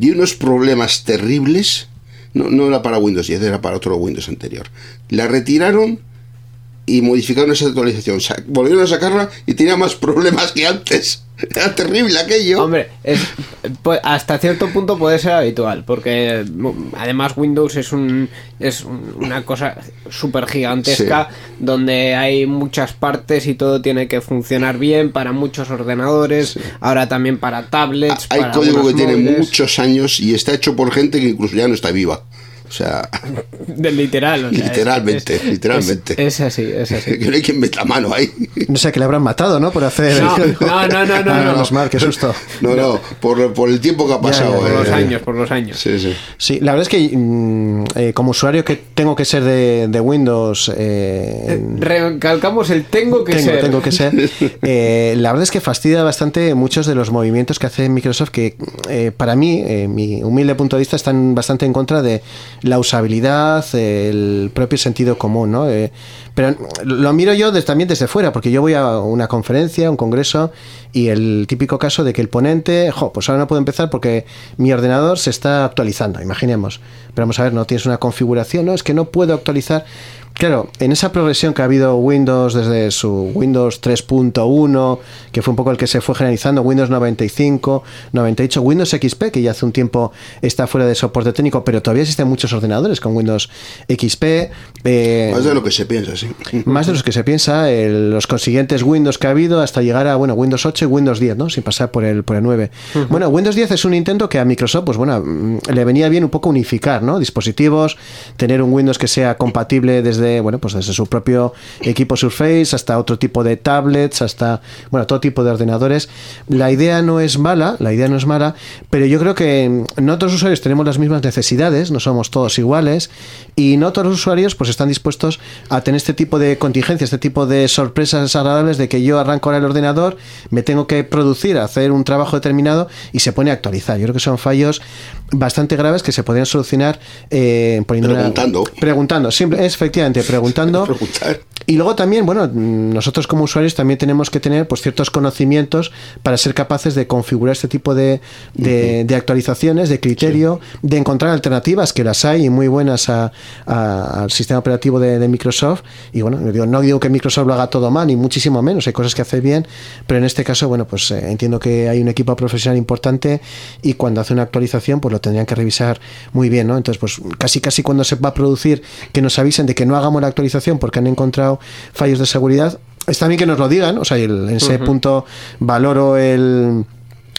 y unos problemas terribles. No, no era para Windows 10, era para otro Windows anterior. La retiraron y modificaron esa actualización. Volvieron a sacarla y tenía más problemas que antes. Era terrible aquello. Hombre, es, pues, hasta cierto punto puede ser habitual, porque además Windows es un es un- una cosa súper gigantesca donde hay muchas partes y todo tiene que funcionar bien para muchos ordenadores, ahora también para tablets. Hay para código que tiene muchos años y está hecho por gente que incluso ya no está viva. O sea, De literal, o sea, Literalmente, es- literalmente. Es, es así, es así. que no hay quien meta mano ahí. No sé, que le habrán matado, ¿no? Por hacer. No, no, no, no, no, Ah, no. menos mal, qué susto. No, no, por, por el tiempo que ha pasado. ya, Por eh. los años, por los años. Sí, sí. Sí, la verdad es que mm, eh, como usuario que tengo que ser de, de Windows, eh, Recalcamos el tengo que tengo, ser. tengo que ser. eh, la verdad es que fastidia bastante muchos de los movimientos que hace Microsoft que eh, para mí, eh, mi humilde punto de vista, están bastante en contra de la usabilidad, el propio sentido común, ¿no? Eh, pero lo miro yo des- también desde fuera, porque yo voy a una conferencia, un congreso, y el típico caso de que el ponente, jo, pues ahora no puedo empezar porque mi ordenador se está actualizando, imaginemos. Pero vamos a ver, no tienes una configuración, no, es que no puedo actualizar. Claro, en esa progresión que ha habido Windows desde su Windows 3.1, que fue un poco el que se fue generalizando, Windows 95, 98, Windows XP, que ya hace un tiempo está fuera de soporte técnico, pero todavía existen muchos ordenadores con Windows XP. eh, Más de lo que se piensa, sí. más de los que se piensa, el- los consiguientes Windows que ha habido hasta llegar a bueno Windows 8 y Windows 10, ¿no? Sin pasar por el por el 9. Bueno, Windows 10 es un intento que a Microsoft, pues bueno, mm, le venía bien un poco unificar, ¿no? Dispositivos, tener un Windows que sea compatible desde, bueno, pues desde su propio equipo Surface hasta otro tipo de tablets, hasta bueno, todo tipo de ordenadores. La idea no es mala, la idea no es mala, pero yo creo que mm, no todos los usuarios tenemos las mismas necesidades, no somos todos iguales y no todos los usuarios pues están dispuestos a tener este tipo de contingencias, este tipo de sorpresas desagradables de que yo arranco ahora el ordenador, me tengo que producir, hacer un trabajo determinado y se pone a actualizar. Yo creo que son fallos bastante graves que se podrían solucionar eh, poniendo una- Preguntando. preguntando, simple, es efectivamente preguntando. Y luego también, bueno, nosotros como usuarios también tenemos que tener pues ciertos conocimientos para ser capaces de configurar este tipo de, de- de actualizaciones, de criterio, de encontrar alternativas, que las hay y muy buenas a- a- al sistema operativo de, de Microsoft. Y bueno, digo, no digo que Microsoft lo haga todo mal, ni muchísimo menos, hay cosas que hace bien, pero en este caso, bueno, pues eh, entiendo que hay un equipo profesional importante y cuando hace una actualización, pues lo tendrían que revisar muy bien, ¿no? Entonces, pues casi casi cuando se va a producir, que nos avisen de que no hagamos la actualización porque han encontrado fallos de seguridad, está bien que nos lo digan, o sea, el- en ese punto valoro el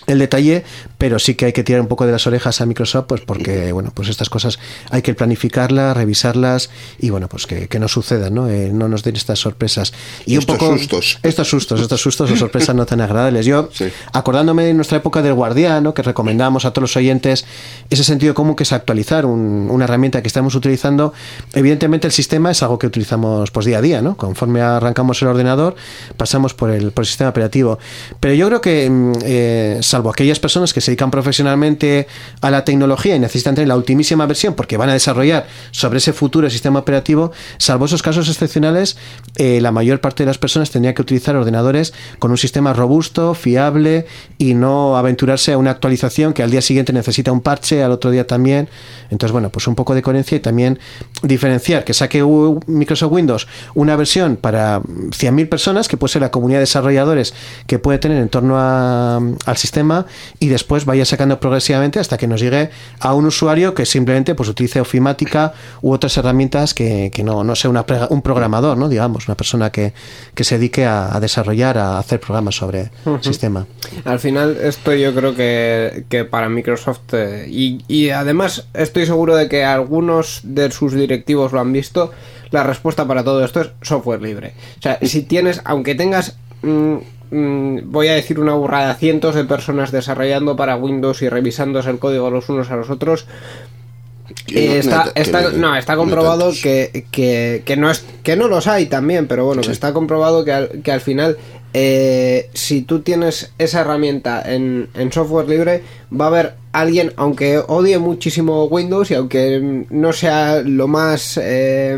el detalle, pero sí que hay que tirar un poco de las orejas a Microsoft, pues porque, bueno, pues estas cosas hay que planificarlas, revisarlas y, bueno, pues que, que no sucedan, ¿no? Eh, no nos den estas sorpresas. Y Estos un poco, sustos. Estos sustos, estos sustos o sorpresas no tan agradables. Yo, Sí. acordándome de nuestra época del Guardián, ¿no? que recomendamos a todos los oyentes ese sentido común que es actualizar un- una herramienta que estamos utilizando, evidentemente el sistema es algo que utilizamos pues día a día, ¿no? Conforme arrancamos el ordenador, pasamos por el, por el sistema operativo. Pero yo creo que, mm, eh, salvo aquellas personas que se dedican profesionalmente a la tecnología y necesitan tener la ultimísima versión porque van a desarrollar sobre ese futuro sistema operativo, salvo esos casos excepcionales, eh, la mayor parte de las personas tendría que utilizar ordenadores con un sistema robusto, fiable y no aventurarse a una actualización que al día siguiente necesita un parche, al otro día también. Entonces, bueno, pues un poco de coherencia y también diferenciar que saque Microsoft Windows una versión para 100.000 personas, que puede ser la comunidad de desarrolladores que puede tener en torno al sistema y después vaya sacando progresivamente hasta que nos llegue a un usuario que simplemente pues utilice ofimática u otras herramientas que, que no, no sea una un programador, ¿no? digamos, una persona que, que se dedique a, a desarrollar, a hacer programas sobre el sistema. Al final, esto yo creo que, que para Microsoft, eh, y, y además estoy seguro de que algunos de sus directivos lo han visto, la respuesta para todo esto es software libre. O sea, si tienes, aunque tengas, mm, voy a decir una burrada, cientos de personas desarrollando para Windows y revisándose el código los unos a los otros, eh, no- está, está- no, está comprobado que, que, que no es que no los hay también, pero bueno, que está comprobado que al, que al final eh, si tú tienes esa herramienta en, en software libre va a haber alguien, aunque odie muchísimo Windows y aunque no sea lo más eh,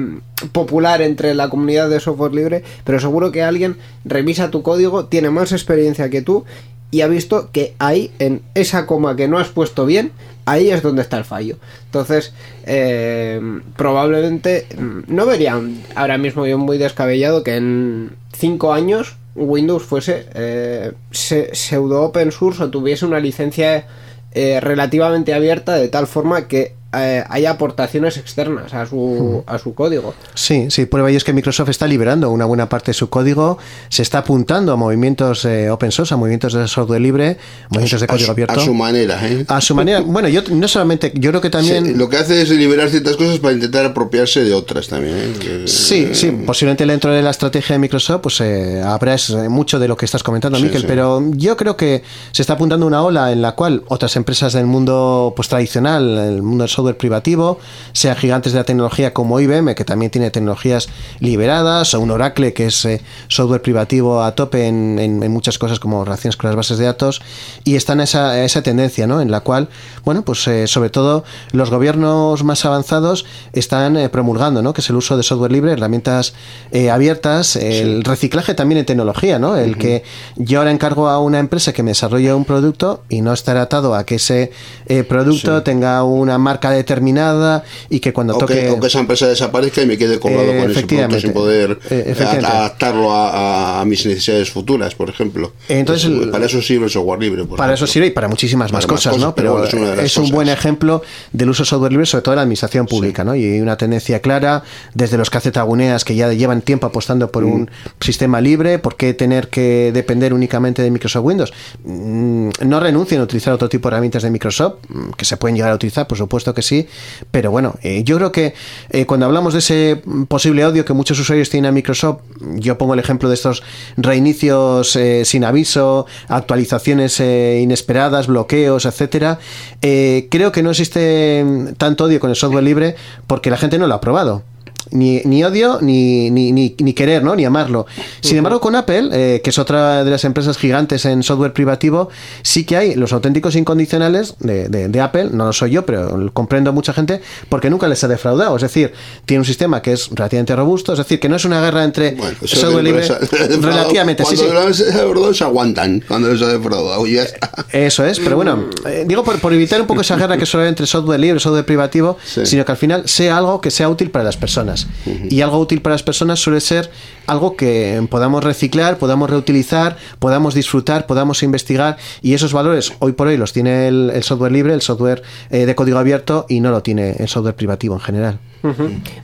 popular entre la comunidad de software libre, pero seguro que alguien revisa tu código, tiene más experiencia que tú y ha visto que ahí, en esa coma que no has puesto bien, ahí es donde está el fallo. Entonces, eh, probablemente no verían ahora mismo yo muy descabellado que en 5 años Windows fuese eh, se- pseudo open source o tuviese una licencia eh, relativamente abierta de tal forma que eh, haya aportaciones externas a su, a su código. Sí, sí, prueba ello es que Microsoft está liberando una buena parte de su código, se está apuntando a movimientos eh, open source, a movimientos de software libre, movimientos de a código su- abierto. A su manera, ¿eh? A su manera. Bueno, yo no solamente, yo creo que también. Sí, lo que hace es liberar ciertas cosas para intentar apropiarse de otras también. ¿eh? Sí, sí, posiblemente dentro de la estrategia de Microsoft pues eh, habrá es, eh, mucho de lo que estás comentando, Sí, Miquel, sí. pero yo creo que se está apuntando una ola en la cual otras empresas del mundo pues tradicional, el mundo del software privativo, sean gigantes de la tecnología como IBM, que también tiene tecnologías liberadas, o un Oracle, que es eh, software privativo a tope en, en- en muchas cosas como relaciones con las bases de datos, y están esa, esa tendencia, ¿no? En la cual, bueno, pues eh, sobre todo los gobiernos más avanzados están eh, promulgando, ¿no? Que es el uso de software libre, herramientas eh, abiertas, el reciclaje también en tecnología, ¿no? El que yo ahora encargo a una empresa que me desarrolle un producto y no estar atado a que ese producto tenga una marca determinada y que cuando O toque... que, o que esa empresa desaparezca y me quede colgado Eh, con ese producto sin poder adaptarlo a, mis necesidades futuras, por ejemplo. Entonces, para eso sirve el software libre. por Para eso sirve y para muchísimas más Para más cosas, cosas, ¿no? pero es un buen ejemplo del uso de software libre, sobre todo en la administración pública, ¿no? Y una tendencia clara desde los cacetaguneas que ya llevan tiempo apostando por Mm. un sistema libre, ¿por qué tener que depender únicamente de Microsoft Windows? Mm, No renuncien a utilizar otro tipo de herramientas de Microsoft, mm, que se pueden llegar a utilizar, por supuesto que sí, pero bueno, eh, yo creo que eh, cuando hablamos de ese posible odio que muchos usuarios tienen a Microsoft, yo pongo el ejemplo de estos reinicios eh, sin aviso, actualizaciones inesperadas, bloqueos, etcétera. Creo que no existe tanto odio con el software libre porque la gente no lo ha probado. Ni, ni odio ni, ni, ni, querer, ¿no? Ni amarlo. Sin embargo, con Apple, eh, que es otra de las empresas gigantes en software privativo, sí que hay los auténticos incondicionales de, de- de Apple, no lo soy yo, pero comprendo a mucha gente, porque nunca les ha defraudado. Es decir, tiene un sistema que es relativamente robusto, es decir, que no es una guerra entre Bueno, software libre. Relativamente, sí, sí. Cuando ha defraudado, se aguantan cuando les ha defraudado. ya está. Eso es, pero bueno, eh, digo por, por evitar un poco esa guerra que suele haber entre software libre y software privativo, Sí. sino que al final sea algo que sea útil para las personas. Y algo útil para las personas suele ser algo que podamos reciclar, podamos reutilizar, podamos disfrutar, podamos investigar, y esos valores hoy por hoy los tiene el, el software libre, el software eh, de código abierto, y no lo tiene el software privativo en general.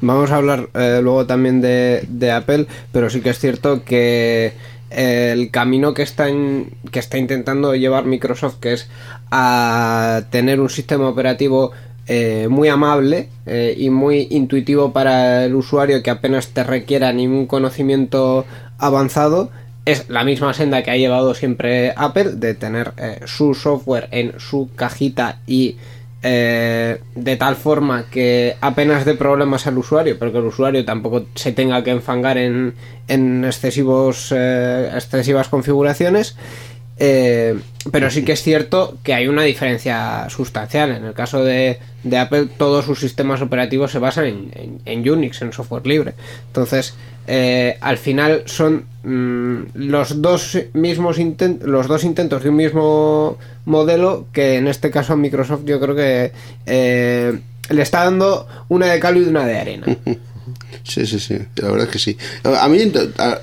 Vamos a hablar eh, luego también de, de Apple, pero sí que es cierto que el camino que está, en- que está intentando llevar Microsoft, que es a tener un sistema operativo eh, muy amable eh, y muy intuitivo para el usuario que apenas te requiera ningún conocimiento avanzado. Es la misma senda que ha llevado siempre Apple de tener eh, su software en su cajita y de tal forma que apenas dé problemas al usuario, pero que el usuario tampoco se tenga que enfangar en, en excesivos, excesivas configuraciones. Eh, pero sí que es cierto que hay una diferencia sustancial. En el caso de, Apple, todos sus sistemas operativos se basan en, en- en Unix, en software libre. Entonces, eh, al final son mm, los dos mismos inten- los dos intentos de un mismo modelo que en este caso Microsoft yo creo que eh, le está dando una de cal y una de arena. Sí, sí, sí, la verdad es que sí. A mí,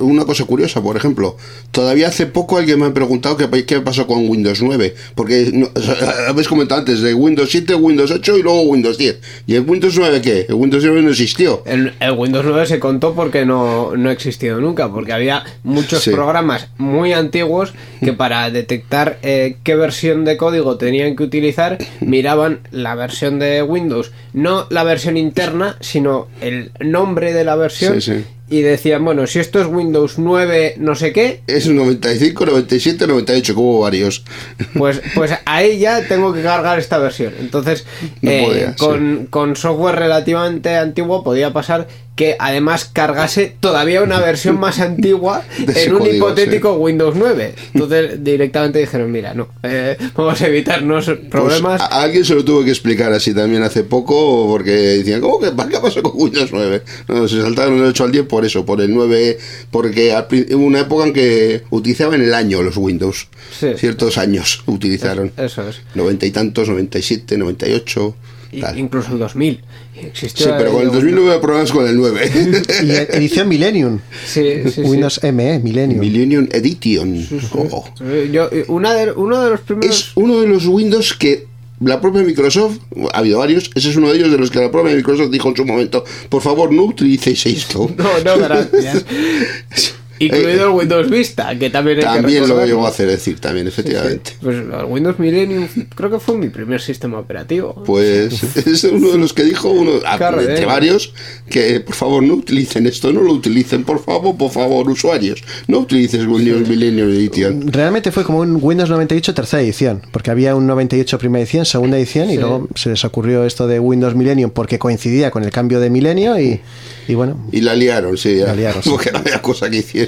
una cosa curiosa, por ejemplo, todavía hace poco alguien me ha preguntado qué, qué pasó con Windows 9, porque no, o sea, habéis comentado antes de Windows 7, Windows 8 y luego Windows 10. ¿Y el Windows 9 qué? El Windows 9 no existió. El, el Windows 9 se contó porque no, no ha existido nunca, porque había muchos Sí. programas muy antiguos que para detectar eh, qué versión de código tenían que utilizar, miraban la versión de Windows, no la versión interna, sino el nombre de la versión. Sí, sí. Y decían, bueno, si esto es Windows 9 no sé qué, Es 95, 97, 98, que hubo varios. pues, pues ahí ya tengo que cargar esta versión. Entonces, No eh, podía, con, con software relativamente antiguo podía pasar que además cargase todavía una versión más antigua en un código, hipotético Windows 9. Entonces directamente dijeron, mira, no, eh, vamos a evitarnos problemas. Pues, a a alguien se lo tuvo que explicar así también hace poco, porque decían, ¿cómo que qué pasó con Windows 9? No, se saltaron del 8 al 10 por eso, por el 9, porque hubo una época en que utilizaban el año los Windows. Sí. Ciertos años utilizaron. Eso es. Noventa y tantos, 97, 98. Tal. incluso el 2000. Existió Sí, pero con el ahí 2000 no hubo problemas con el 9. Y edición Millennium. Sí, sí, sí. Windows ME, Millennium. Millennium Edition. Oh. Eh, Yo, una de, uno de los primeros... Es uno de los Windows que la propia Microsoft, ha habido varios, ese es uno de ellos de los que la propia Microsoft dijo en su momento, por favor no utilicéis esto. No, no, gracias. Incluido el Windows Vista, que también hay que También lo llegó a hacer decir, también, efectivamente. Pues el Windows Millennium creo que fue mi primer sistema operativo. Pues es uno de los que dijo, uno ah, Claro, entre eh. varios, que por favor no utilicen esto, no lo utilicen, por favor, por favor, usuarios, no utilices Windows Millennium Edition. Realmente fue como un Windows 98 tercera edición, porque había un 98 primera edición, segunda edición, y luego se les ocurrió esto de Windows Millennium porque coincidía con el cambio de milenio y, y bueno, Y la liaron, sí, ya, La liaron, sí. porque no había cosa que hicieron.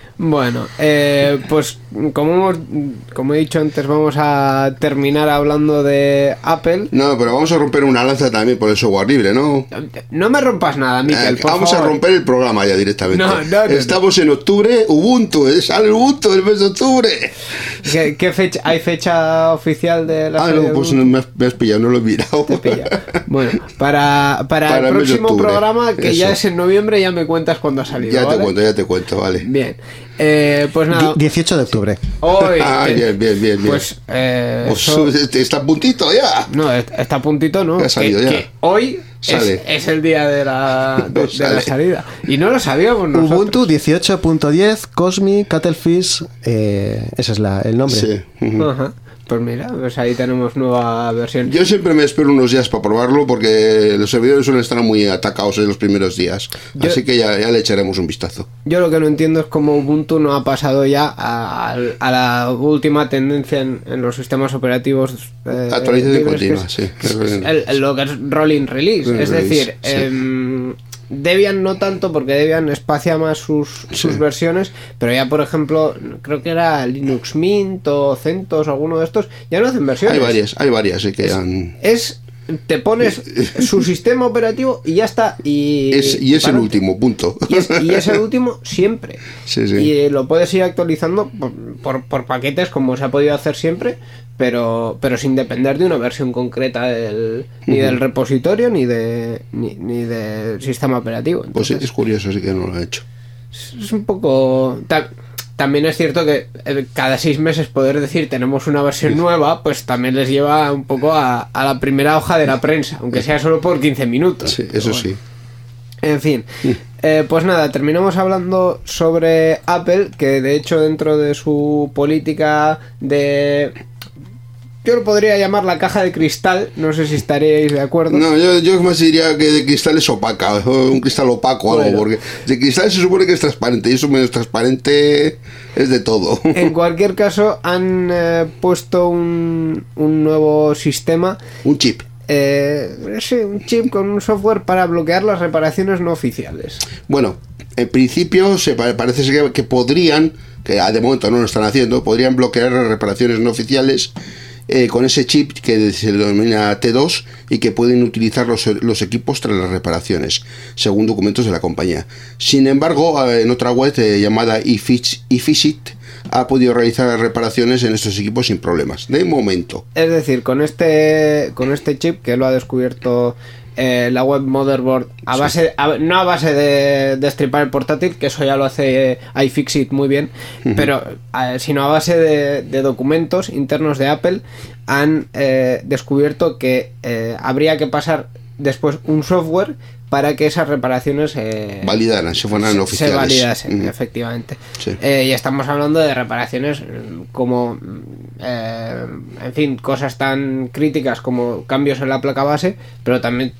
Bueno, eh, pues como, hemos, como he dicho antes, vamos a terminar hablando de Apple. No, pero vamos a romper una lanza también por el software libre, ¿no? No me rompas nada, Miquel, Eh, por vamos favor. a romper el programa ya directamente. No, no, no. Estamos en octubre, Ubuntu, eh, sale Ubuntu el mes de octubre. ¿Qué, qué fecha, ¿Hay fecha oficial de la Ah, no, pues me, has, me has pillado, no lo he mirado. Bueno, para, para, Para el próximo programa, que ya es en noviembre, ya me cuentas cuándo ha salido. Ya te cuento, ya te cuento, vale. Bien. Eh, pues nada. di- 18 de octubre. Hoy. Ah, que- bien, bien, bien, bien. Pues. eh, Pues, eso- está a puntito ya. no, est- está a puntito, ¿no? Ya ha salido, que, ya. que hoy es, Sale. es el día de la, de, de la salida. Y no lo sabíamos nosotros. Ubuntu 18.10, Cosmi, Cuttlefish, eh, ese es la, el nombre. Sí. ujú. Ajá. Pues mira, pues ahí tenemos nueva versión. Yo siempre me espero unos días para probarlo porque los servidores suelen estar muy atacados en los primeros días. Yo- Así que ya, ya le echaremos un vistazo. Yo lo que no entiendo es cómo Ubuntu no ha pasado ya a, a la última tendencia en, en los sistemas operativos. eh, Actualización que continua, es- sí. el- lo que es rolling release. Rolling es release, decir, sí. em, Debian no tanto porque Debian espacia más sus, sus versiones, pero ya por ejemplo, creo que era Linux Mint o CentOS o alguno de estos, ya no hacen versiones. Hay varias, hay varias que han... Es te pones su sistema operativo y ya está. Y, Es, y es el último, punto. y es, y es el último siempre. Sí, sí. Y lo puedes ir actualizando por, por- por paquetes como se ha podido hacer siempre, pero, pero sin depender de una versión concreta del, ni del repositorio ni de ni, ni del sistema operativo. Pues Entonces, es curioso, sí que no lo ha hecho. es un poco... ta- también es cierto que eh, cada seis meses poder decir tenemos una versión nueva, pues también les lleva un poco a, a la primera hoja de la prensa, aunque sea solo por 15 minutos. Sí, eso bueno. sí. En fin, Eh, pues nada, terminamos hablando sobre Apple, que de hecho dentro de su política de... Yo lo podría llamar la caja de cristal, no sé si estaríais de acuerdo. No, yo, yo más diría que de cristal es opaca, un cristal opaco o algo, porque de cristal se supone que es transparente y eso menos transparente es de todo. En cualquier caso, han eh, puesto un, un nuevo sistema, un chip. eh, sí, un chip con un software para bloquear las reparaciones no oficiales. Bueno, en principio se pa- parece que podrían, que ah, de momento no lo están haciendo, podrían bloquear las reparaciones no oficiales eh, con ese chip que se denomina T2 y que pueden utilizar los, los equipos tras las reparaciones, según documentos de la compañía. Sin embargo, en otra web eh, llamada eFixit ha podido realizar reparaciones en estos equipos sin problemas. De momento. Es decir, con este, con este chip que lo ha descubierto eh, la web Motherboard, a base, a- no a base de destripar el portátil, que eso ya lo hace eh, iFixit muy bien, pero eh, sino a base de, de documentos internos de Apple, han eh, descubierto que habría que pasar después un software para que esas reparaciones eh, Validaran, se fueran se oficiales. validasen, Ujú. efectivamente. Sí. Eh, y estamos hablando de reparaciones mm, como, mm, eh, en fin, cosas tan críticas como cambios en la placa base, pero también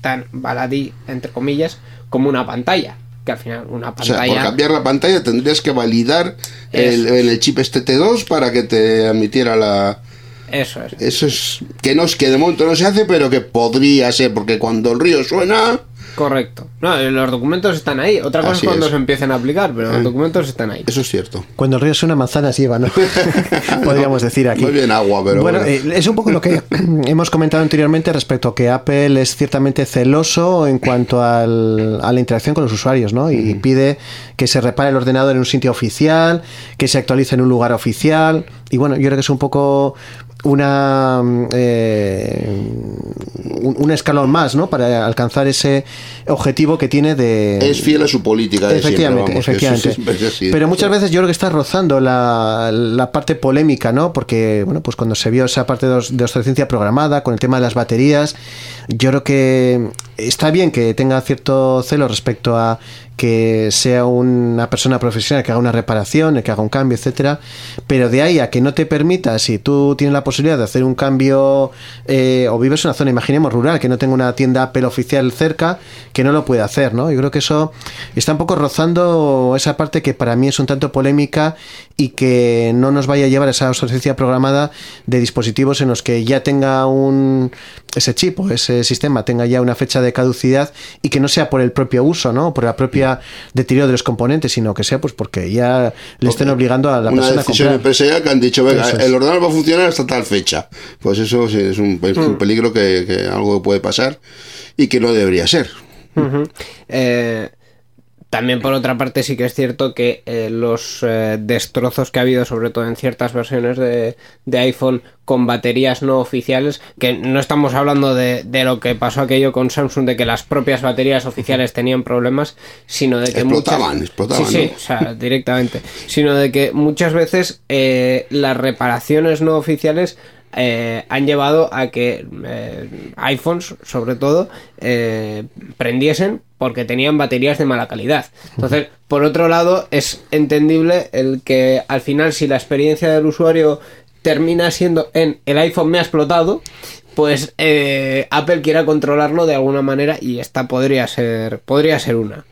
tan baladí, entre comillas, como una pantalla. Que al final una O sea, por pantalla... cambiar la pantalla tendrías que validar el, chip este T2 para que te admitiera la... Eso es. Eso es que no es que de momento no se hace, pero que podría ser, porque cuando el río suena, Correcto. No, eh, los documentos están ahí. Otra cosa Así es cuando es. se empiecen a aplicar, pero los Eh. documentos están ahí. eso es cierto. Cuando el río suena, manzanas lleva, ¿no? Podríamos decir aquí. Muy bien agua, pero Bueno, bueno. eh, es un poco lo que hemos comentado anteriormente respecto a que Apple es ciertamente celoso en cuanto al- a la interacción con los usuarios, ¿no? Y pide que se repare el ordenador en un sitio oficial, que se actualice en un lugar oficial. Y bueno, yo creo que es un poco una mm, eh, un, un escalón más, ¿no? Para alcanzar ese objetivo que tiene de es fiel a su política de Efectivamente, siempre, vamos, efectivamente. siempre es así. Pero muchas veces yo creo que está rozando la, la parte polémica, ¿no? Porque, bueno, pues cuando se vio esa parte de, de obsolescencia programada con el tema de las baterías, yo creo que está bien que tenga cierto celo respecto a que sea una persona profesional que haga una reparación, que haga un cambio, etcétera, pero de ahí a que no te permita, si tú tienes la posibilidad de hacer un cambio eh, o vives en una zona, imaginemos rural, que no tenga una tienda Apple oficial cerca, que no lo puede hacer, ¿no? Yo creo que eso está un poco rozando esa parte que para mí es un tanto polémica y que no nos vaya a llevar a esa obsolescencia programada de dispositivos en los que ya tenga un ese chip o ese sistema tenga ya una fecha de caducidad y que no sea por el propio uso, ¿no? Por la propia deterioro de los componentes, sino que sea pues porque ya le estén obligando a la una persona a comprar. empresarial que han dicho, venga, el ordenador va a funcionar hasta tal fecha. Pues eso sí, es un, es un Mm. peligro que, que algo puede pasar y que no debería ser. Eh, también por otra parte sí que es cierto que eh, los eh, destrozos que ha habido sobre todo en ciertas versiones de, de iPhone con baterías no oficiales que no estamos hablando de, de lo que pasó aquello con Samsung de que las propias baterías oficiales tenían problemas sino de que Explotaban, muchas- explotaban, sí, o sea directamente. Sino de que muchas veces eh, las reparaciones no oficiales eh, han llevado a que eh, iPhones, sobre todo, eh, prendiesen porque tenían baterías de mala calidad. Entonces, por otro lado, es entendible el que al final, si la experiencia del usuario termina siendo en el iPhone me ha explotado, pues eh, Apple quiera controlarlo de alguna manera y esta podría ser, podría ser una.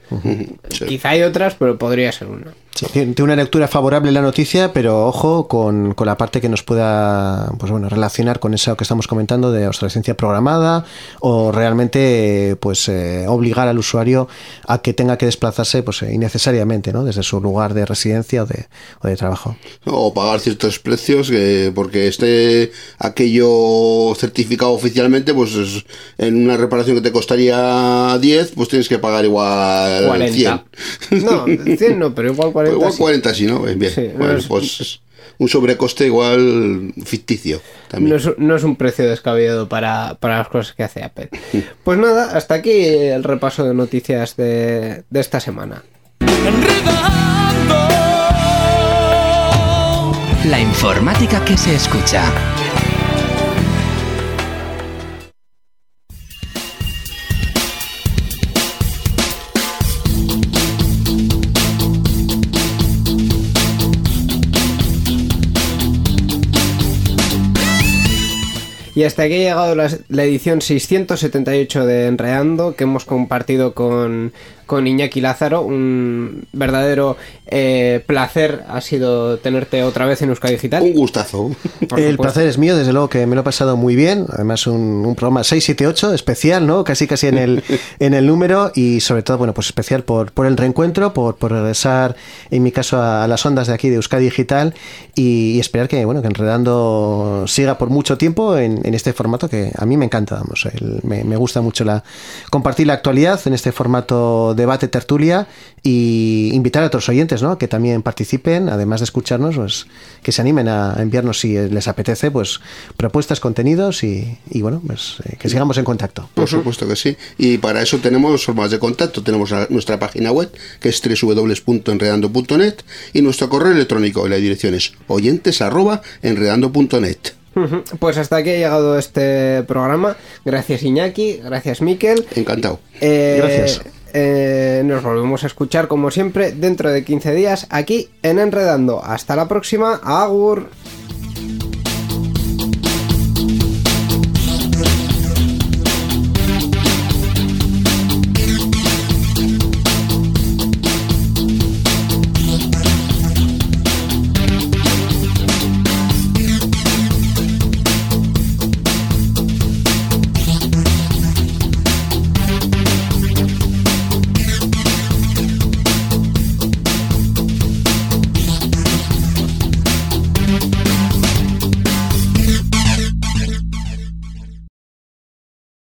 Sí. Quizá hay otras, pero podría ser una. Sí, tiene una lectura favorable la noticia, pero ojo con, con la parte que nos pueda pues bueno, relacionar con eso que estamos comentando de obsolescencia programada o realmente pues eh, obligar al usuario a que tenga que desplazarse pues eh, innecesariamente ¿no? desde su lugar de residencia o de, o de trabajo. O pagar ciertos precios que porque esté aquello certificado oficialmente, pues es- en una reparación que te costaría 10, pues tienes que pagar igual 40. 100. No, 100 no, pero igual 40. Pues igual sí. 40 sí, ¿no? Bien, Sí, bueno, no es- pues un sobrecoste igual ficticio también. No es, no es un precio descabellado para, para las cosas que hace Apple. Pues nada, hasta aquí el repaso de noticias de, de esta semana. La informática que se escucha. Y hasta aquí ha llegado la, edición 678 de Enreando, que hemos compartido con, con Iñaki Lázaro. Un verdadero eh, placer ha sido tenerte otra vez en Euskadi Digital. Un gustazo. Por el supuesto. placer es mío, desde luego que me lo he pasado muy bien. Además, un, un programa 678 especial, ¿no? Casi casi en el, en el número y sobre todo, bueno, pues especial por, por el reencuentro, por, por regresar, en mi caso, a, a las ondas de aquí de Euskadi Digital y, y esperar que, bueno, que Enredando siga por mucho tiempo en, en este formato que a mí me encanta, vamos. el- me, me gusta mucho la compartir la actualidad en este formato debate tertulia y invitar a otros oyentes, ¿no? Que también participen, además de escucharnos, pues que se animen a enviarnos si les apetece, pues propuestas, contenidos y, y, bueno, pues eh, que sigamos en contacto. Por supuesto que sí. Y para eso tenemos formas de contacto. Tenemos nuestra página web, que es www.enredando.net, y nuestro correo electrónico. La dirección es oyentes.enredando.net. Ujú. Pues hasta aquí ha llegado este programa. Gracias Iñaki, gracias Miquel. Encantado. Eh, Gracias. Eh, nos volvemos a escuchar como siempre dentro de 15 días aquí en Enredando. Hasta la próxima. Agur.